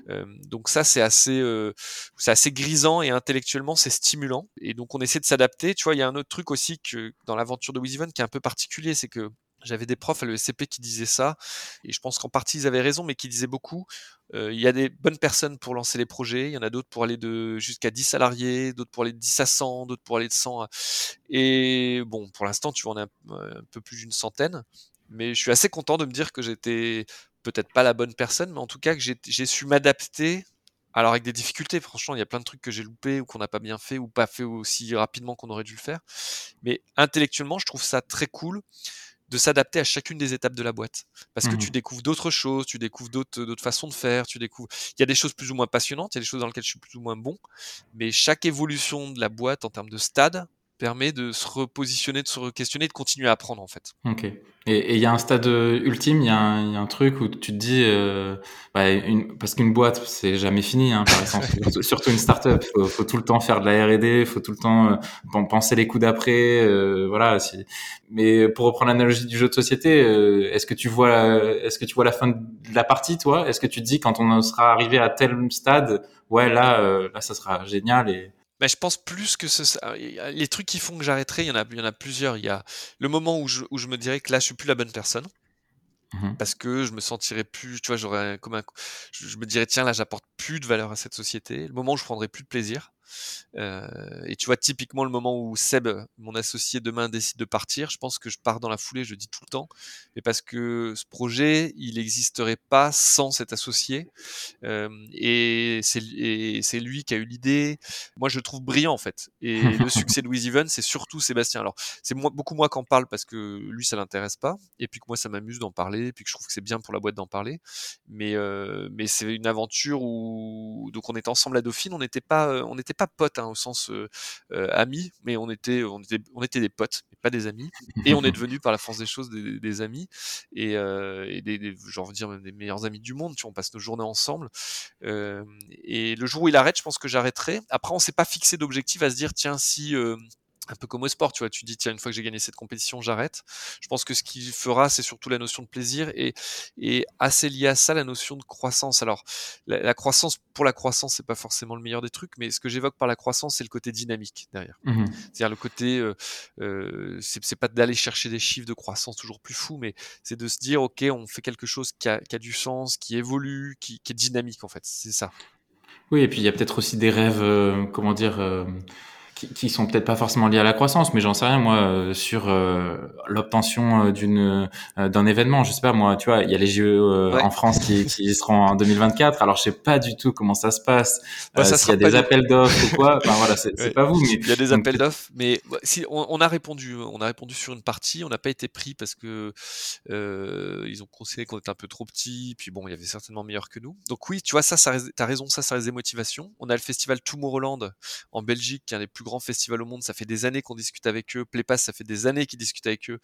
Euh, donc ça, c'est assez, euh, c'est assez grisant et intellectuellement, c'est stimulant. Et donc on essaie de s'adapter. Tu vois, il y a un autre truc aussi que dans l'aventure de WizEven qui est un peu particulier, c'est que j'avais des profs à l'ESCP qui disaient ça, et je pense qu'en partie ils avaient raison, mais qui disaient beaucoup. Euh, il y a des bonnes personnes pour lancer les projets, il y en a d'autres pour aller de jusqu'à 10 salariés, d'autres pour aller de 10 à 100, d'autres pour aller de 100 à... Et bon, pour l'instant, tu vois, on est un, peu plus d'une centaine, mais je suis assez content de me dire que j'étais peut-être pas la bonne personne, mais en tout cas que j'ai su m'adapter. Alors avec des difficultés, franchement, il y a plein de trucs que j'ai loupés ou qu'on n'a pas bien fait ou pas fait aussi rapidement qu'on aurait dû le faire. Mais intellectuellement, je trouve ça très cool de s'adapter à chacune des étapes de la boîte. Parce que tu mmh découvres d'autres choses, tu découvres d'autres, d'autres façons de faire, tu découvres. Il y a des choses plus ou moins passionnantes, il y a des choses dans lesquelles je suis plus ou moins bon, mais chaque évolution de la boîte en termes de stade permet de se repositionner, de se questionner, de continuer à apprendre en fait. Ok. Et il y a un stade euh, ultime, il y, a un truc où tu te dis, euh, bah, une, parce qu'une boîte, c'est jamais fini, hein, par exemple, [laughs] surtout une startup, faut, faut tout le temps faire de la R&D, faut tout le temps euh, penser les coups d'après, euh, voilà. Mais pour reprendre l'analogie du jeu de société, est-ce que tu vois, est-ce que tu vois la fin de la partie, toi? Est-ce que tu te dis quand on sera arrivé à tel stade, ouais, là, là, ça sera génial et mais je pense plus que ce, les trucs qui font que j'arrêterai, il y en a, il y en a plusieurs. Il y a le moment où je, où je me dirais que là, je suis plus la bonne personne. Mmh parce que je me sentirais plus, tu vois, j'aurais comme un, je, me dirais tiens là j'apporte plus de valeur à cette société. Le moment où je prendrais plus de plaisir. Euh, et tu vois typiquement le moment où Seb, mon associé demain décide de partir, je pense que je pars dans la foulée, je dis tout le temps, mais parce que ce projet il n'existerait pas sans cet associé. Euh, et c'est lui qui a eu l'idée. Moi je le trouve brillant en fait. Et [laughs] le succès de Louis Even c'est surtout Sébastien. Alors c'est beaucoup moi qui en parle parce que lui ça l'intéresse pas, et puis que moi ça m'amuse d'en parler, et puis que je trouve que c'est bien pour la boîte d'en parler. Mais euh, mais c'est une aventure où donc on était ensemble à Dauphine, on n'était pas on n'était pas potes hein, au sens euh, euh, amis, mais on était on était on était des potes, mais pas des amis. Et on est devenus par la force des choses des, amis et, et des, des genre dire même des meilleurs amis du monde. Tu vois, on passe nos journées ensemble. et le jour où il arrête, je pense que j'arrêterai. Après, on s'est pas fixé d'objectif à se dire tiens si un peu comme au sport, tu vois, tu dis tiens une fois que j'ai gagné cette compétition, j'arrête. Je pense que ce qui fera, c'est surtout la notion de plaisir et, et assez lié à ça la notion de croissance. Alors la, croissance pour la croissance, c'est pas forcément le meilleur des trucs, mais ce que j'évoque par la croissance, c'est le côté dynamique derrière. Mmh C'est-à-dire le côté, euh, euh, c'est pas d'aller chercher des chiffres de croissance toujours plus fous, mais c'est de se dire ok, on fait quelque chose qui a, qui a du sens, qui évolue, qui, qui est dynamique en fait. C'est ça. Oui, et puis il y a peut-être aussi des rêves, euh, comment dire euh, qui, sont peut-être pas forcément liés à la croissance, mais j'en sais rien moi euh, sur euh, l'obtention euh, d'une d'un événement. Je sais pas moi, tu vois, il y a les JO en France qui, qui seront en 2024. Alors je sais pas du tout comment ça se passe. Bah, S'il y a des appels d'offres ou quoi, enfin voilà, c'est pas vous. Mais il y a des appels d'offres, mais si on, on, a répondu, on a répondu sur une partie, on n'a pas été pris parce que ils ont considéré qu'on était un peu trop petit, puis bon, il y avait certainement meilleur que nous. Donc oui, tu vois ça, ça t'as raison, ça, ça reste des motivations. On a le festival Tomorrowland en Belgique, qui est un des plus grands grands festivals au monde. Ça fait des années qu'on discute avec eux. Playpass, ça fait des années qu'ils discutent avec eux.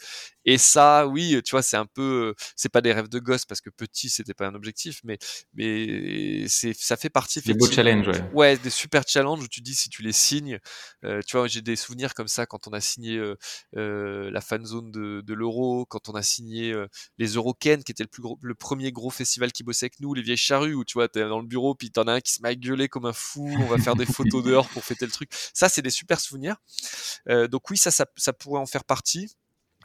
Et ça, oui, tu vois, c'est un peu, c'est pas des rêves de gosse parce que petit, c'était pas un objectif, mais mais c'est ça fait partie. Des beaux challenges, ouais. Ouais, des super challenges où tu dis si tu les signes. Euh, tu vois, j'ai des souvenirs comme ça quand on a signé euh, euh, la fan zone de, de l'Euro, quand on a signé les Euroken, qui était le plus gros, le premier gros festival qui bossait avec nous, les vieilles charrues où tu vois, t'es dans le bureau puis t'en as un qui se met à gueuler comme un fou. On va faire des photos dehors pour fêter le truc. Ça, c'est des super souvenirs. Euh, donc oui, ça, ça, ça pourrait en faire partie.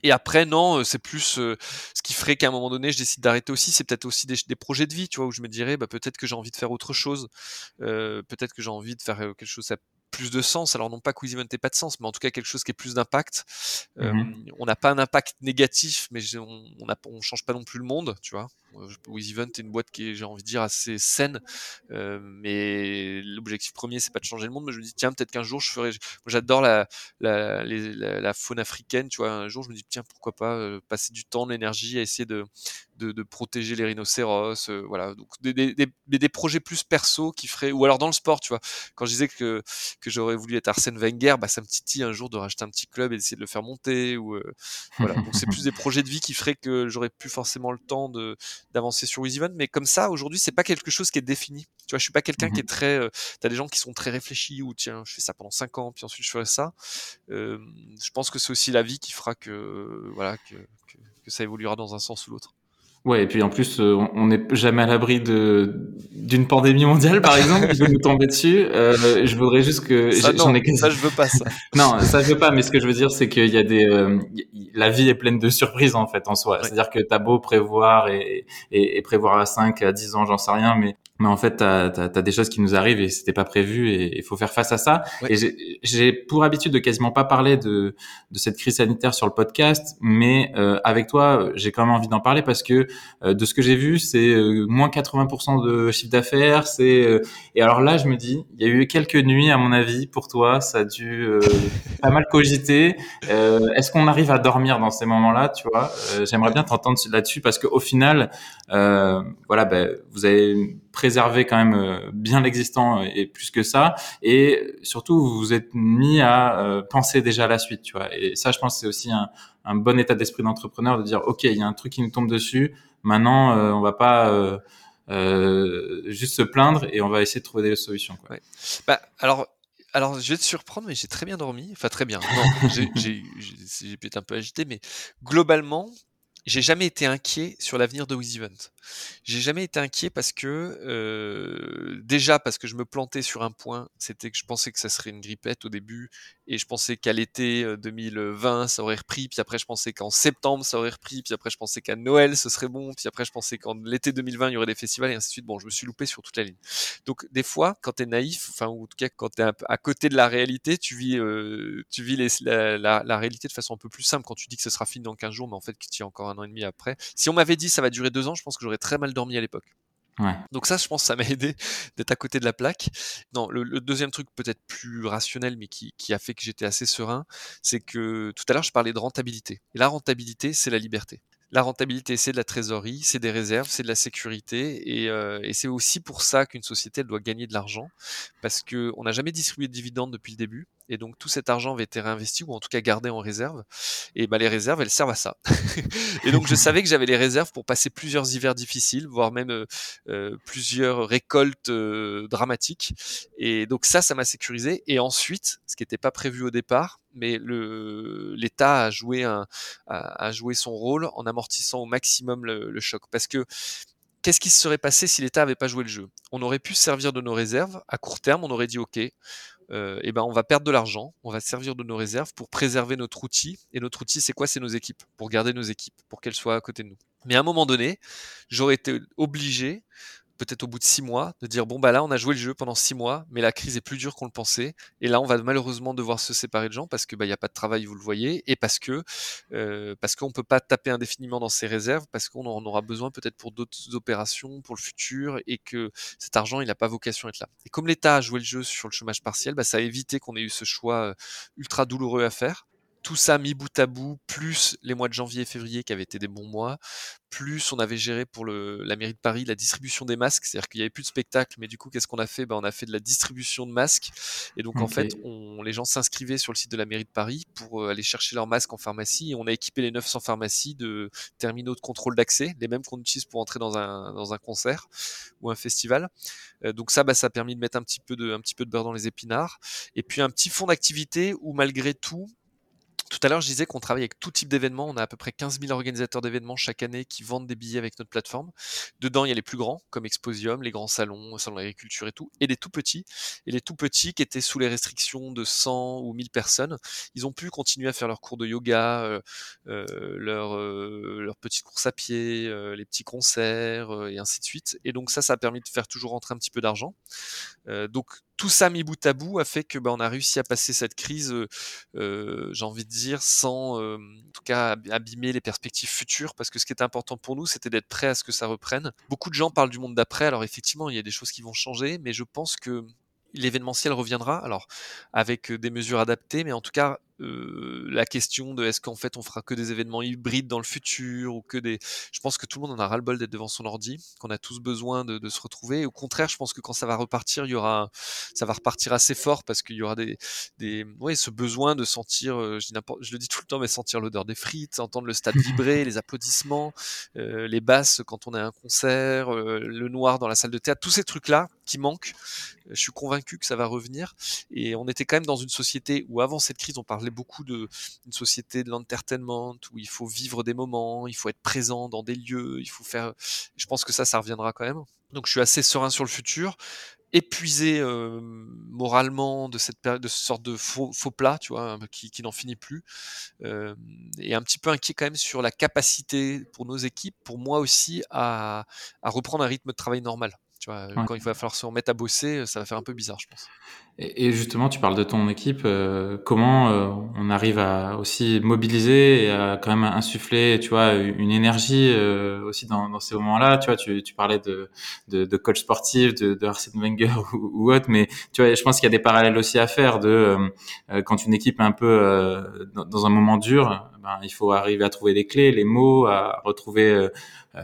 Et après, non, euh, c'est plus euh, ce qui ferait qu'à un moment donné, je décide d'arrêter aussi. C'est peut-être aussi des, des, projets de vie, tu vois, où je me dirais, bah, peut-être que j'ai envie de faire autre chose. Euh, peut-être que j'ai envie de faire quelque chose à plus de sens. Alors non pas que n'ait pas de sens, mais en tout cas quelque chose qui ait plus d'impact. Mmh. Euh, on n'a pas un impact négatif, mais on, on change pas non plus le monde, tu vois. Event est une boîte qui est, j'ai envie de dire, assez saine, euh, mais l'objectif premier, c'est pas de changer le monde. Mais je me dis, tiens, peut-être qu'un jour, je ferai. J'adore la, la, la, la, faune africaine, tu vois. Un jour, je me dis, tiens, pourquoi pas euh, passer du temps, de l'énergie à essayer de, de, de, protéger les rhinocéros, euh, voilà. Donc des, des, des, des, projets plus perso qui feraient, ou alors dans le sport, tu vois. Quand je disais que que j'aurais voulu être Arsène Wenger, bah ça me titille un jour de racheter un petit club et d'essayer de le faire monter, ou euh, voilà. Donc c'est [laughs] plus des projets de vie qui feraient que j'aurais plus forcément le temps de d'avancer sur WizEvent, mais comme ça aujourd'hui c'est pas quelque chose qui est défini. Tu vois, je suis pas quelqu'un mmh. qui est très. Euh, T'as des gens qui sont très réfléchis ou tiens, je fais ça pendant 5 ans, puis ensuite je ferai ça. Euh, je pense que c'est aussi la vie qui fera que voilà que, que, que ça évoluera dans un sens ou l'autre. Ouais, et puis en plus, euh, on n'est jamais à l'abri de d'une pandémie mondiale, par exemple, qui peut nous tomber dessus. Euh, je voudrais juste que j'en ai ça, je veux pas ça. non, ça je veux pas. Mais ce que je veux dire, c'est qu'il y a des, euh, la vie est pleine de surprises en fait en soi. C'est-à-dire que t'as beau prévoir et, et, et, prévoir à 5, à 10 ans, j'en sais rien, mais mais en fait, tu as, des choses qui nous arrivent et c'était pas prévu et il faut faire face à ça. Ouais. Et j'ai pour habitude de quasiment pas parler de, de cette crise sanitaire sur le podcast, mais euh, avec toi, j'ai quand même envie d'en parler parce que euh, de ce que j'ai vu, c'est euh, moins 80% de chiffre d'affaires. C'est euh, et alors là, je me dis, il y a eu quelques nuits, à mon avis, pour toi, ça a dû euh, [laughs] pas mal cogiter. Est-ce qu'on arrive à dormir dans ces moments-là, tu vois? J'aimerais bien t'entendre là-dessus parce qu'au final, voilà, ben, vous avez préserver quand même euh, bien l'existant euh, et plus que ça. Et surtout, vous vous êtes mis à euh, penser déjà à la suite, tu vois. Et ça, je pense, c'est aussi un, bon état d'esprit d'entrepreneur de dire, ok, il y a un truc qui nous tombe dessus. Maintenant, euh, on va pas juste se plaindre et on va essayer de trouver des solutions. Quoi. Ouais. Bah, alors. Alors, je vais te surprendre, mais j'ai très bien dormi. Enfin, très bien. [laughs] J'ai pu être un peu agité, mais globalement, j'ai jamais été inquiet sur l'avenir de WizEvent. J'ai jamais été inquiet parce que euh, déjà parce que je me plantais sur un point, c'était que je pensais que ça serait une grippette au début et je pensais qu'à l'été 2020 ça aurait repris, puis après je pensais qu'en septembre ça aurait repris, puis après je pensais qu'à Noël ce serait bon, puis après je pensais qu'en l'été 2020 il y aurait des festivals et ainsi de suite. Bon, je me suis loupé sur toute la ligne. Donc des fois quand tu es naïf, enfin ou en tout cas quand tu es à côté de la réalité, tu vis euh, tu vis la, réalité de façon un peu plus simple quand tu dis que ce sera fini dans 15 jours, mais en fait qu'il y a encore un an et demi après. Si on m'avait dit ça va durer deux ans, je pense que j'aurais très mal dormi à l'époque. Ouais. Donc ça, je pense, ça m'a aidé [laughs] d'être à côté de la plaque. Non, le, le deuxième truc peut-être plus rationnel, mais qui, qui a fait que j'étais assez serein, c'est que tout à l'heure, je parlais de rentabilité. Et la rentabilité, c'est la liberté. La rentabilité, c'est de la trésorerie, c'est des réserves, c'est de la sécurité, et, euh, et c'est aussi pour ça qu'une société elle doit gagner de l'argent, parce que on n'a jamais distribué de dividendes depuis le début, et donc tout cet argent avait été réinvesti ou en tout cas gardé en réserve. Et bah les réserves, elles servent à ça. [laughs] et donc je savais que j'avais les réserves pour passer plusieurs hivers difficiles, voire même euh, euh, plusieurs récoltes euh, dramatiques. Et donc ça, ça m'a sécurisé. Et ensuite, ce qui n'était pas prévu au départ, mais l'État a joué son rôle en amortissant au maximum le, choc, parce que qu'est-ce qui se serait passé si l'État n'avait pas joué le jeu? On aurait pu servir de nos réserves à court terme, on aurait dit OK, euh, eh ben on va perdre de l'argent, on va servir de nos réserves pour préserver notre outil. Et notre outil, c'est quoi? C'est nos équipes, pour garder nos équipes, pour qu'elles soient à côté de nous. Mais à un moment donné, j'aurais été obligé peut-être au bout de six mois, de dire bon bah là on a joué le jeu pendant six mois, mais la crise est plus dure qu'on le pensait, et là on va malheureusement devoir se séparer de gens parce que bah il y a pas de travail, vous le voyez, et parce que euh, parce qu'on peut pas taper indéfiniment dans ses réserves, parce qu'on en aura besoin peut-être pour d'autres opérations, pour le futur, et que cet argent il n'a pas vocation à être là. Et comme l'État a joué le jeu sur le chômage partiel, bah, ça a évité qu'on ait eu ce choix ultra douloureux à faire tout ça mis bout à bout, plus les mois de janvier et février qui avaient été des bons mois, plus on avait géré pour le, la mairie de Paris la distribution des masques, c'est-à-dire qu'il n'y avait plus de spectacle, mais du coup, qu'est-ce qu'on a fait? Ben, On a fait de la distribution de masques, et donc en fait, on, les gens s'inscrivaient sur le site de la mairie de Paris pour euh, aller chercher leurs masques en pharmacie, et on a équipé les 900 pharmacies de terminaux de contrôle d'accès, les mêmes qu'on utilise pour entrer dans un, dans un concert ou un festival. Euh, donc ça, bah, ça a permis de mettre un petit peu de, un petit peu de beurre dans les épinards, et puis un petit fond d'activité où malgré tout, tout à l'heure, je disais qu'on travaille avec tout type d'événements. On a à peu près 15 000 organisateurs d'événements chaque année qui vendent des billets avec notre plateforme. Dedans, il y a les plus grands, comme Exposium, les grands salons, salon d'agriculture et tout, et les tout petits. Et les tout petits qui étaient sous les restrictions de 100 ou 1000 personnes, ils ont pu continuer à faire leurs cours de yoga, euh, euh, leurs euh, petites courses à pied, euh, les petits concerts, et ainsi de suite. Et donc ça, ça a permis de faire toujours rentrer un petit peu d'argent. donc tout ça mis bout à bout a fait que bah, on a réussi à passer cette crise, j'ai envie de dire, sans en tout cas abîmer les perspectives futures, parce que ce qui était important pour nous, c'était d'être prêt à ce que ça reprenne. Beaucoup de gens parlent du monde d'après, alors effectivement, il y a des choses qui vont changer, mais je pense que l'événementiel reviendra, alors avec des mesures adaptées, mais en tout cas euh, la question de est-ce qu'en fait on fera que des événements hybrides dans le futur ou que des. Je pense que tout le monde en a ras-le-bol d'être devant son ordi, qu'on a tous besoin de, de, se retrouver. au contraire, je pense que quand ça va repartir, il y aura, ça va repartir assez fort parce qu'il y aura des, des, ouais, ce besoin de sentir, euh, je, dis je le dis tout le temps, mais sentir l'odeur des frites, entendre le stade [laughs] vibrer, les applaudissements, euh, les basses quand on est à un concert, euh, le noir dans la salle de théâtre, tous ces trucs-là qui manquent. Je suis convaincu que ça va revenir. Et on était quand même dans une société où avant cette crise, on parlait beaucoup de une société de l'entertainment où il faut vivre des moments, il faut être présent dans des lieux, il faut faire. Je pense que ça, ça reviendra quand même. Donc je suis assez serein sur le futur épuisé euh, moralement de cette de ce sorte de faux, faux plat, tu vois, qui, qui n'en finit plus, euh, et un petit peu inquiet quand même sur la capacité pour nos équipes, pour moi aussi, à, à reprendre un rythme de travail normal. Tu vois, quand il va falloir se remettre à bosser, ça va faire un peu bizarre, je pense. Et, justement, tu parles de ton équipe. Euh, comment euh, on arrive à aussi mobiliser et à quand même insuffler, tu vois, une énergie euh, aussi dans, dans, ces moments-là. Tu vois, tu, tu parlais de, de, de, coach sportif, de, de Arsène Wenger [laughs] ou, ou, autre, mais tu vois, je pense qu'il y a des parallèles aussi à faire de quand une équipe est un peu dans, dans, un moment dur, ben, il faut arriver à trouver les clés, les mots, à retrouver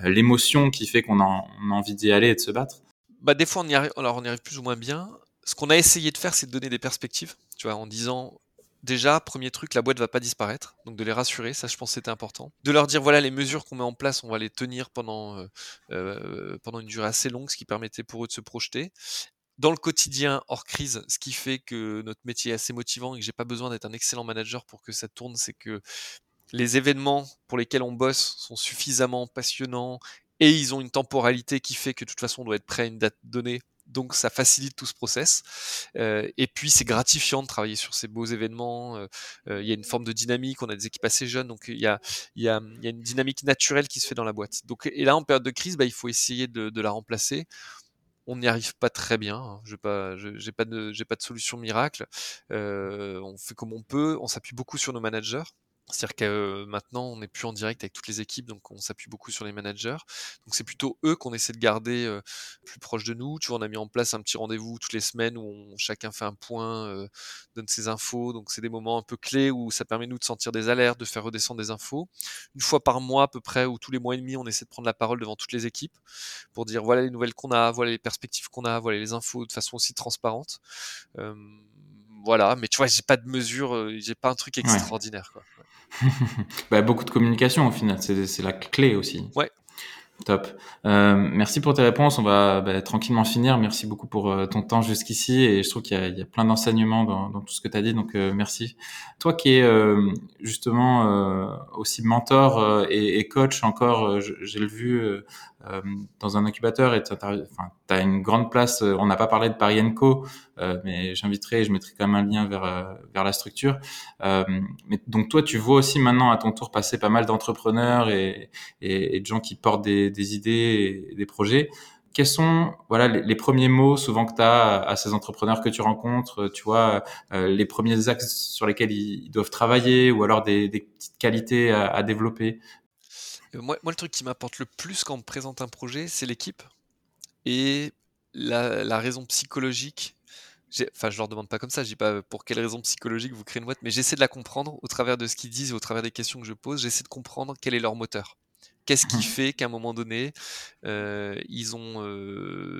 l'émotion qui fait qu'on a, on a envie d'y aller et de se battre. Bah, des fois, on y arrive, alors on y arrive plus ou moins bien ce qu'on a essayé de faire, c'est de donner des perspectives, tu vois, en disant déjà, premier truc, la boîte va pas disparaître, donc de les rassurer, ça je pense c'était important. De leur dire voilà les mesures qu'on met en place, on va les tenir pendant, euh, euh, pendant une durée assez longue, ce qui permettait pour eux de se projeter. Dans le quotidien, hors crise, ce qui fait que notre métier est assez motivant et que j'ai pas besoin d'être un excellent manager pour que ça tourne, c'est que les événements pour lesquels on bosse sont suffisamment passionnants et ils ont une temporalité qui fait que de toute façon on doit être prêt à une date donnée donc ça facilite tout ce process. Euh, et puis c'est gratifiant de travailler sur ces beaux événements. Euh, euh, il y a une forme de dynamique, on a des équipes assez jeunes, donc il y a, une dynamique naturelle qui se fait dans la boîte. Donc, et là, en période de crise, bah, il faut essayer de, la remplacer. On n'y arrive pas très bien. Hein. Je n'ai pas de solution miracle. on fait comme on peut. On s'appuie beaucoup sur nos managers. C'est-à-dire que maintenant, on n'est plus en direct avec toutes les équipes, donc on s'appuie beaucoup sur les managers. Donc c'est plutôt eux qu'on essaie de garder plus proches de nous. Tu vois, on a mis en place un petit rendez-vous toutes les semaines où chacun fait un point, donne ses infos. Donc c'est des moments un peu clés où ça permet nous de sentir des alertes, de faire redescendre des infos. Une fois par mois à peu près, ou tous les mois et demi, on essaie de prendre la parole devant toutes les équipes pour dire voilà les nouvelles qu'on a, voilà les perspectives qu'on a, voilà les infos de façon aussi transparente. Voilà, mais tu vois, j'ai pas de mesure, j'ai pas un truc extraordinaire. Quoi. [laughs] bah, beaucoup de communication au final, c'est la clé aussi. Ouais. Top. Euh, merci pour tes réponses. On va bah, tranquillement finir. Merci beaucoup pour euh, ton temps jusqu'ici. Et je trouve qu'il y, y, a plein d'enseignements dans, dans, tout ce que tu as dit. Donc, euh, merci. Toi qui es euh, justement euh, aussi mentor et, et, coach encore, j'ai le vu euh, dans un incubateur et tu as, une grande place. Euh, on n'a pas parlé de Paris Co, euh, mais j'inviterai, je mettrai quand même un lien vers vers la structure. mais donc toi, tu vois aussi maintenant à ton tour passer pas mal d'entrepreneurs et, et, et, de gens qui portent des, des idées et des projets quels sont voilà les, premiers mots souvent que tu as à, ces entrepreneurs que tu rencontres, tu vois, les premiers axes sur lesquels ils, doivent travailler ou alors des, des petites qualités à, à développer moi, moi, le truc qui m'apporte le plus quand on me présente un projet, c'est l'équipe et la, la, raison psychologique enfin, je leur demande pas comme ça, je dis pas pour quelle raison psychologique vous créez une boîte, mais j'essaie de la comprendre au travers de ce qu'ils disent au travers des questions que je pose. J'essaie de comprendre quel est leur moteur. Qu'est-ce qui mmh. fait qu'à un moment donné, ils, ont,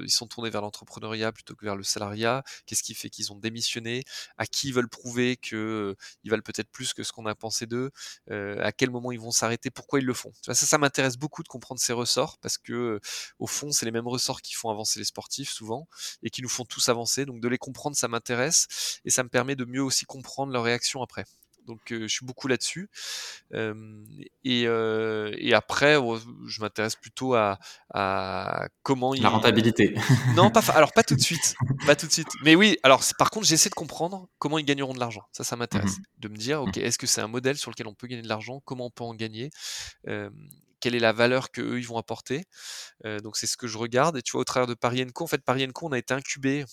ils sont tournés vers l'entrepreneuriat plutôt que vers le salariat? Qu'est-ce qui fait qu'ils ont démissionné? À qui ils veulent prouver qu'ils valent peut-être plus que ce qu'on a pensé d'eux? À quel moment ils vont s'arrêter? Pourquoi ils le font? Ça, ça m'intéresse beaucoup de comprendre ces ressorts parce que, au fond, c'est les mêmes ressorts qui font avancer les sportifs souvent et qui nous font tous avancer. Donc de les comprendre, ça m'intéresse et ça me permet de mieux aussi comprendre leur réaction après. Donc je suis beaucoup là-dessus. Et, et, après, je m'intéresse plutôt à, à comment la rentabilité. [laughs] Non, pas alors pas tout de suite, [laughs] pas tout de suite. Mais oui, alors par contre, j'essaie de comprendre comment ils gagneront de l'argent. Ça, ça m'intéresse. Mmh de me dire, ok, mmh. est-ce que c'est un modèle sur lequel on peut gagner de l'argent? Comment on peut en gagner? Quelle est la valeur qu'eux ils vont apporter? donc c'est ce que je regarde. Et tu vois, au travers de Paris Co, en fait, Paris Co, on a été incubé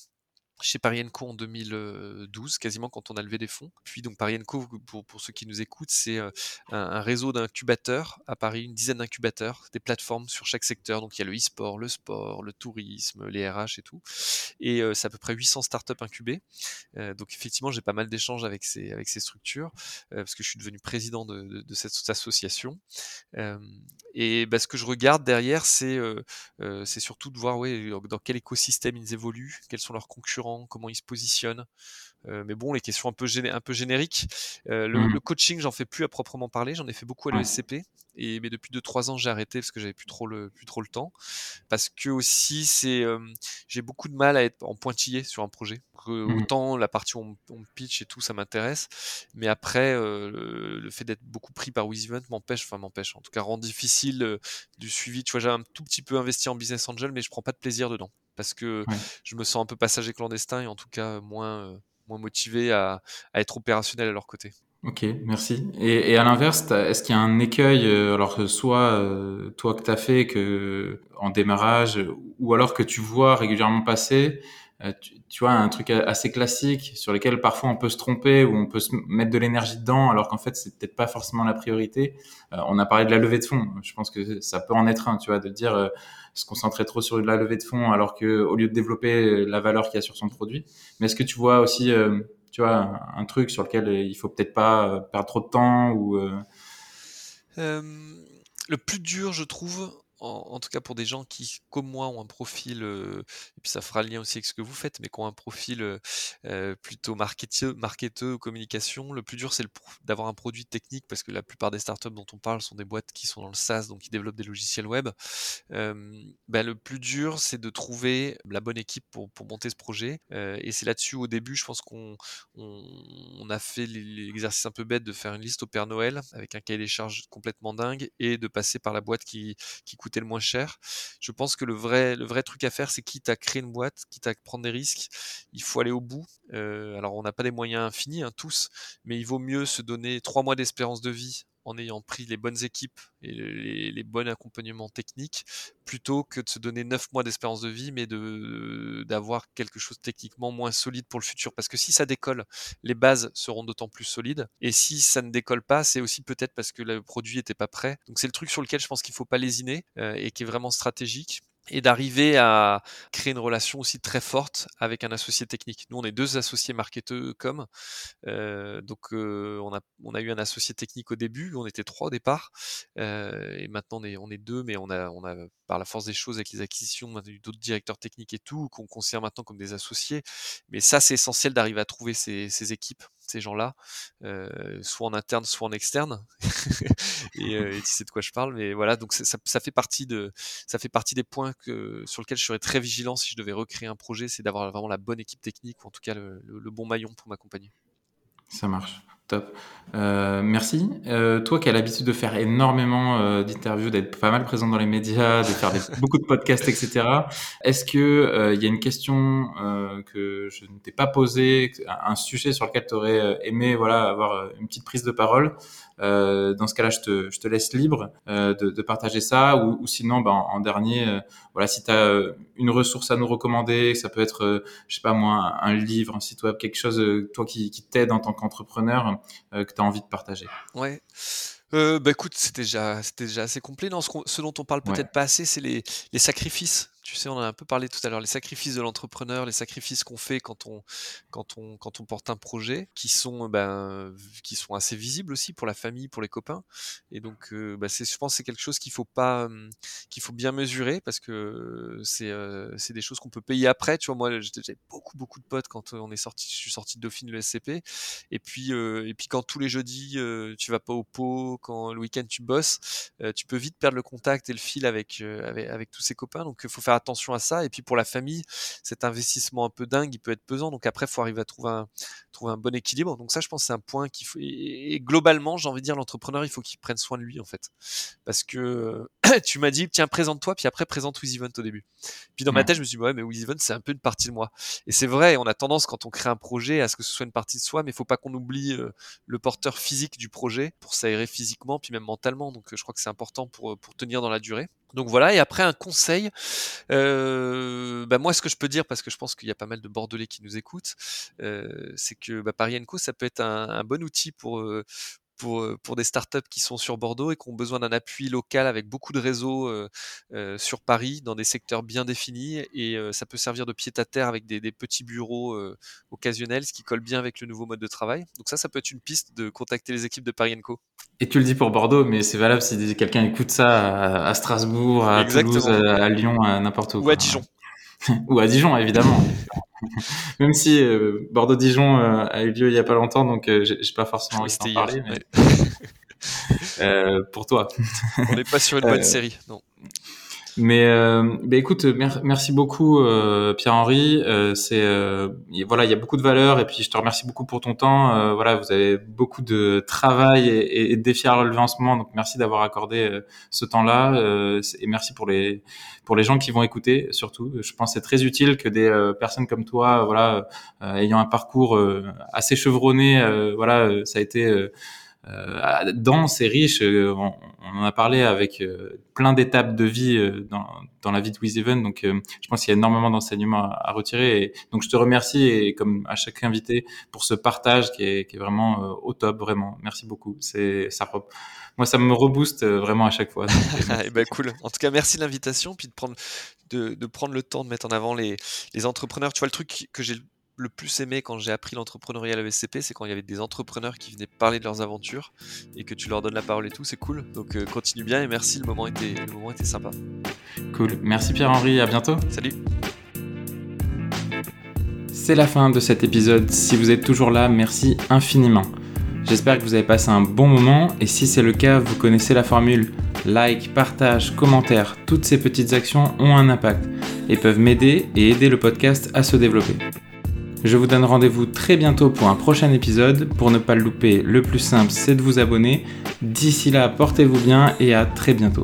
chez Paris Co en 2012, quasiment quand on a levé des fonds. Puis donc Paris Co, pour, pour ceux qui nous écoutent, c'est un, un, réseau d'incubateurs à Paris, une dizaine d'incubateurs, des plateformes sur chaque secteur. Donc il y a le e-sport, le sport, le tourisme, les RH et tout. Et c'est à peu près 800 startups incubées. donc effectivement, j'ai pas mal d'échanges avec ces, structures, parce que je suis devenu président de, cette association. et bah, ce que je regarde derrière, c'est surtout de voir dans quel écosystème ils évoluent, quels sont leurs concurrents comment ils se positionnent. Euh, mais bon, les questions un peu, un peu génériques. Euh, mmh. le, coaching, j'en fais plus à proprement parler. J'en ai fait beaucoup à l'ESCP. Et, mais depuis 2-3 ans, j'ai arrêté parce que j'avais plus trop le, plus trop le temps. Parce que aussi, c'est, j'ai beaucoup de mal à être en pointillé sur un projet. Mmh. Autant la partie où on, pitch et tout, ça m'intéresse. Mais après, euh, le, fait d'être beaucoup pris par WizEvent m'empêche, enfin m'empêche, en tout cas rend difficile du suivi. Tu vois, j'ai un tout petit peu investi en Business Angel, mais je prends pas de plaisir dedans parce que je me sens un peu passager clandestin et en tout cas moins, moins motivé à, à, être opérationnel à leur côté. Ok, merci. Et, et à l'inverse, est-ce qu'il y a un écueil, euh, alors que soit euh, toi que tu as fait que en démarrage, ou alors que tu vois régulièrement passer, tu, tu, vois, un truc assez classique sur lequel parfois on peut se tromper ou on peut se mettre de l'énergie dedans alors qu'en fait c'est peut-être pas forcément la priorité. on a parlé de la levée de fonds. Je pense que ça peut en être un, tu vois, de dire se concentrer trop sur la levée de fonds alors que au lieu de développer la valeur qu'il y a sur son produit. Mais est-ce que tu vois aussi, euh, tu vois, un, truc sur lequel il faut peut-être pas euh, perdre trop de temps ou euh? le plus dur, je trouve, en, tout cas pour des gens qui, comme moi, ont un profil, euh, et puis ça fera le lien aussi avec ce que vous faites, mais qui ont un profil euh, euh, plutôt marketeux, marketeux, communication, le plus dur c'est d'avoir un produit technique parce que la plupart des startups dont on parle sont des boîtes qui sont dans le SaaS, donc qui développent des logiciels web. Bah, le plus dur c'est de trouver la bonne équipe pour, monter ce projet. et c'est là-dessus au début, je pense qu'on on, a fait l'exercice un peu bête de faire une liste au Père Noël avec un cahier des charges complètement dingue et de passer par la boîte qui, qui coûte le moins cher. Je pense que le vrai, le vrai truc à faire, c'est quitte à créer une boîte, quitte à prendre des risques, il faut aller au bout. Euh, alors, on n'a pas des moyens infinis, hein, tous, mais il vaut mieux se donner trois mois d'espérance de vie en ayant pris les bonnes équipes et les, bons accompagnements techniques, plutôt que de se donner 9 mois d'espérance de vie, mais d'avoir quelque chose techniquement moins solide pour le futur. Parce que si ça décolle, les bases seront d'autant plus solides. Et si ça ne décolle pas, c'est aussi peut-être parce que le produit n'était pas prêt. Donc c'est le truc sur lequel je pense qu'il faut pas lésiner euh, et qui est vraiment stratégique et d'arriver à créer une relation aussi très forte avec un associé technique. Nous, on est deux associés marketeux comme, euh, donc euh, on, a, on a eu un associé technique au début, on était trois au départ, euh, et maintenant on est, on est deux, mais on a, on a par la force des choses avec les acquisitions, on a eu d'autres directeurs techniques et tout, qu'on considère maintenant comme des associés. Mais ça, c'est essentiel d'arriver à trouver ces, ces équipes ces gens-là, euh, soit en interne, soit en externe. [laughs] et, euh, tu sais de quoi je parle, mais voilà, donc ça, ça, fait partie de, ça fait partie des points que, sur lesquels je serais très vigilant si je devais recréer un projet, c'est d'avoir vraiment la bonne équipe technique ou en tout cas le, le bon maillon pour m'accompagner. Ça marche. Top. Euh, merci. Euh, toi qui as l'habitude de faire énormément euh, d'interviews, d'être pas mal présent dans les médias, de faire des, [laughs] beaucoup de podcasts, etc. Est-ce que euh, il y a une question euh, que je ne t'ai pas posée, un sujet sur lequel tu aurais aimé voilà avoir une petite prise de parole? Dans ce cas-là, je te, je te laisse libre de, de, partager ça, ou, ou sinon, ben, en, dernier, voilà, si tu as une ressource à nous recommander, ça peut être, je sais pas moi, un, livre, un site web, quelque chose, toi qui, qui t'aide en tant qu'entrepreneur euh, que tu as envie de partager Ouais. Euh, bah écoute, c'était déjà, c'était déjà assez complet. Non, ce, dont on parle peut-être pas assez, c'est les, les, sacrifices sais, on a un peu parlé tout à l'heure, les sacrifices de l'entrepreneur, les sacrifices qu'on fait quand on, quand, on, quand on porte un projet, qui sont, ben, qui sont assez visibles aussi pour la famille, pour les copains. Et donc, euh, bah, je pense c'est quelque chose qu'il faut pas, qu'il faut bien mesurer parce que c'est c'est des choses qu'on peut payer après. Tu vois, moi, j'ai beaucoup, beaucoup de potes quand on est sorti, je suis sorti de Dauphine le SCP. Et puis, et puis quand tous les jeudis, tu vas pas au pot, quand le week-end tu bosses, tu peux vite perdre le contact et le fil avec, avec, avec tous ses copains. Donc, faut faire attention à ça. Et puis pour la famille, cet investissement un peu dingue, il peut être pesant. Donc après, il faut arriver à trouver un, trouver un bon équilibre. Donc ça, je pense, c'est un point qu'il faut. Et, globalement, j'ai envie de dire, l'entrepreneur, il faut qu'il prenne soin de lui en fait, parce que [clears throat] tu m'as dit, tiens, présente-toi, puis après présente WizEvent au début. Puis dans ma tête, je me suis dit, ouais, mais WizEvent, c'est un peu une partie de moi. Et c'est vrai, on a tendance quand on crée un projet à ce que ce soit une partie de soi, mais il faut pas qu'on oublie euh, le porteur physique du projet pour s'aérer physiquement, puis même mentalement. Donc je crois que c'est important pour, pour tenir dans la durée. Donc voilà, et après un conseil, euh, bah moi ce que je peux dire, parce que je pense qu'il y a pas mal de Bordelais qui nous écoutent, euh, c'est que bah, Paris Co, ça peut être un, bon outil pour, euh, pour, pour des startups qui sont sur Bordeaux et qui ont besoin d'un appui local avec beaucoup de réseaux euh, euh, sur Paris dans des secteurs bien définis et ça peut servir de pied à terre avec des, des petits bureaux occasionnels, ce qui colle bien avec le nouveau mode de travail. Donc ça, ça peut être une piste de contacter les équipes de Paris Co. Et tu le dis pour Bordeaux, mais c'est valable si quelqu'un écoute ça à, Strasbourg, à Toulouse, à, Lyon, à n'importe où. Ou à Dijon. [laughs] Ou à Dijon, évidemment. [laughs] Même si euh, Bordeaux-Dijon euh, a eu lieu il y a pas longtemps, donc euh, j'ai pas forcément envie d'en parler. Mais... [laughs] pour toi. On n'est pas sur une bonne série, non. Mais euh, bah, écoute, merci beaucoup euh, Pierre-Henri. Euh, c'est euh, voilà, il y a beaucoup de valeur et puis je te remercie beaucoup pour ton temps. Euh, voilà, vous avez beaucoup de travail et, de défis à relever en ce moment, donc merci d'avoir accordé ce temps-là et merci pour les pour les gens qui vont écouter surtout. Je pense c'est très utile que des personnes comme toi, voilà, ayant un parcours assez chevronné, voilà, ça a été euh, dense et riche. Euh, on, en a parlé avec euh, plein d'étapes de vie dans, dans, la vie de WizEven. Donc, je pense qu'il y a énormément d'enseignements à, retirer. Et, donc, je te remercie et comme à chaque invité pour ce partage qui est, qui est vraiment au top, vraiment. Merci beaucoup. C'est ça. Moi, ça me rebooste vraiment à chaque fois. et [laughs] eh ben cool. En tout cas, merci de l'invitation, puis de prendre de, de, prendre le temps de mettre en avant les, les entrepreneurs. Tu vois, le truc que j'ai le plus aimé quand j'ai appris l'entrepreneuriat à l'ESCP, c'est quand il y avait des entrepreneurs qui venaient parler de leurs aventures et que tu leur donnes la parole et tout, c'est cool. Donc euh, continue bien et merci, le moment était, le moment était sympa. Cool. Merci Pierre-Henri, à bientôt. Salut. C'est la fin de cet épisode. Si vous êtes toujours là, merci infiniment. J'espère que vous avez passé un bon moment et si c'est le cas, vous connaissez la formule. Like, partage, commentaire, toutes ces petites actions ont un impact et peuvent m'aider et aider le podcast à se développer. Je vous donne rendez-vous très bientôt pour un prochain épisode. Pour ne pas le louper, le plus simple c'est de vous abonner. D'ici là, portez-vous bien et à très bientôt.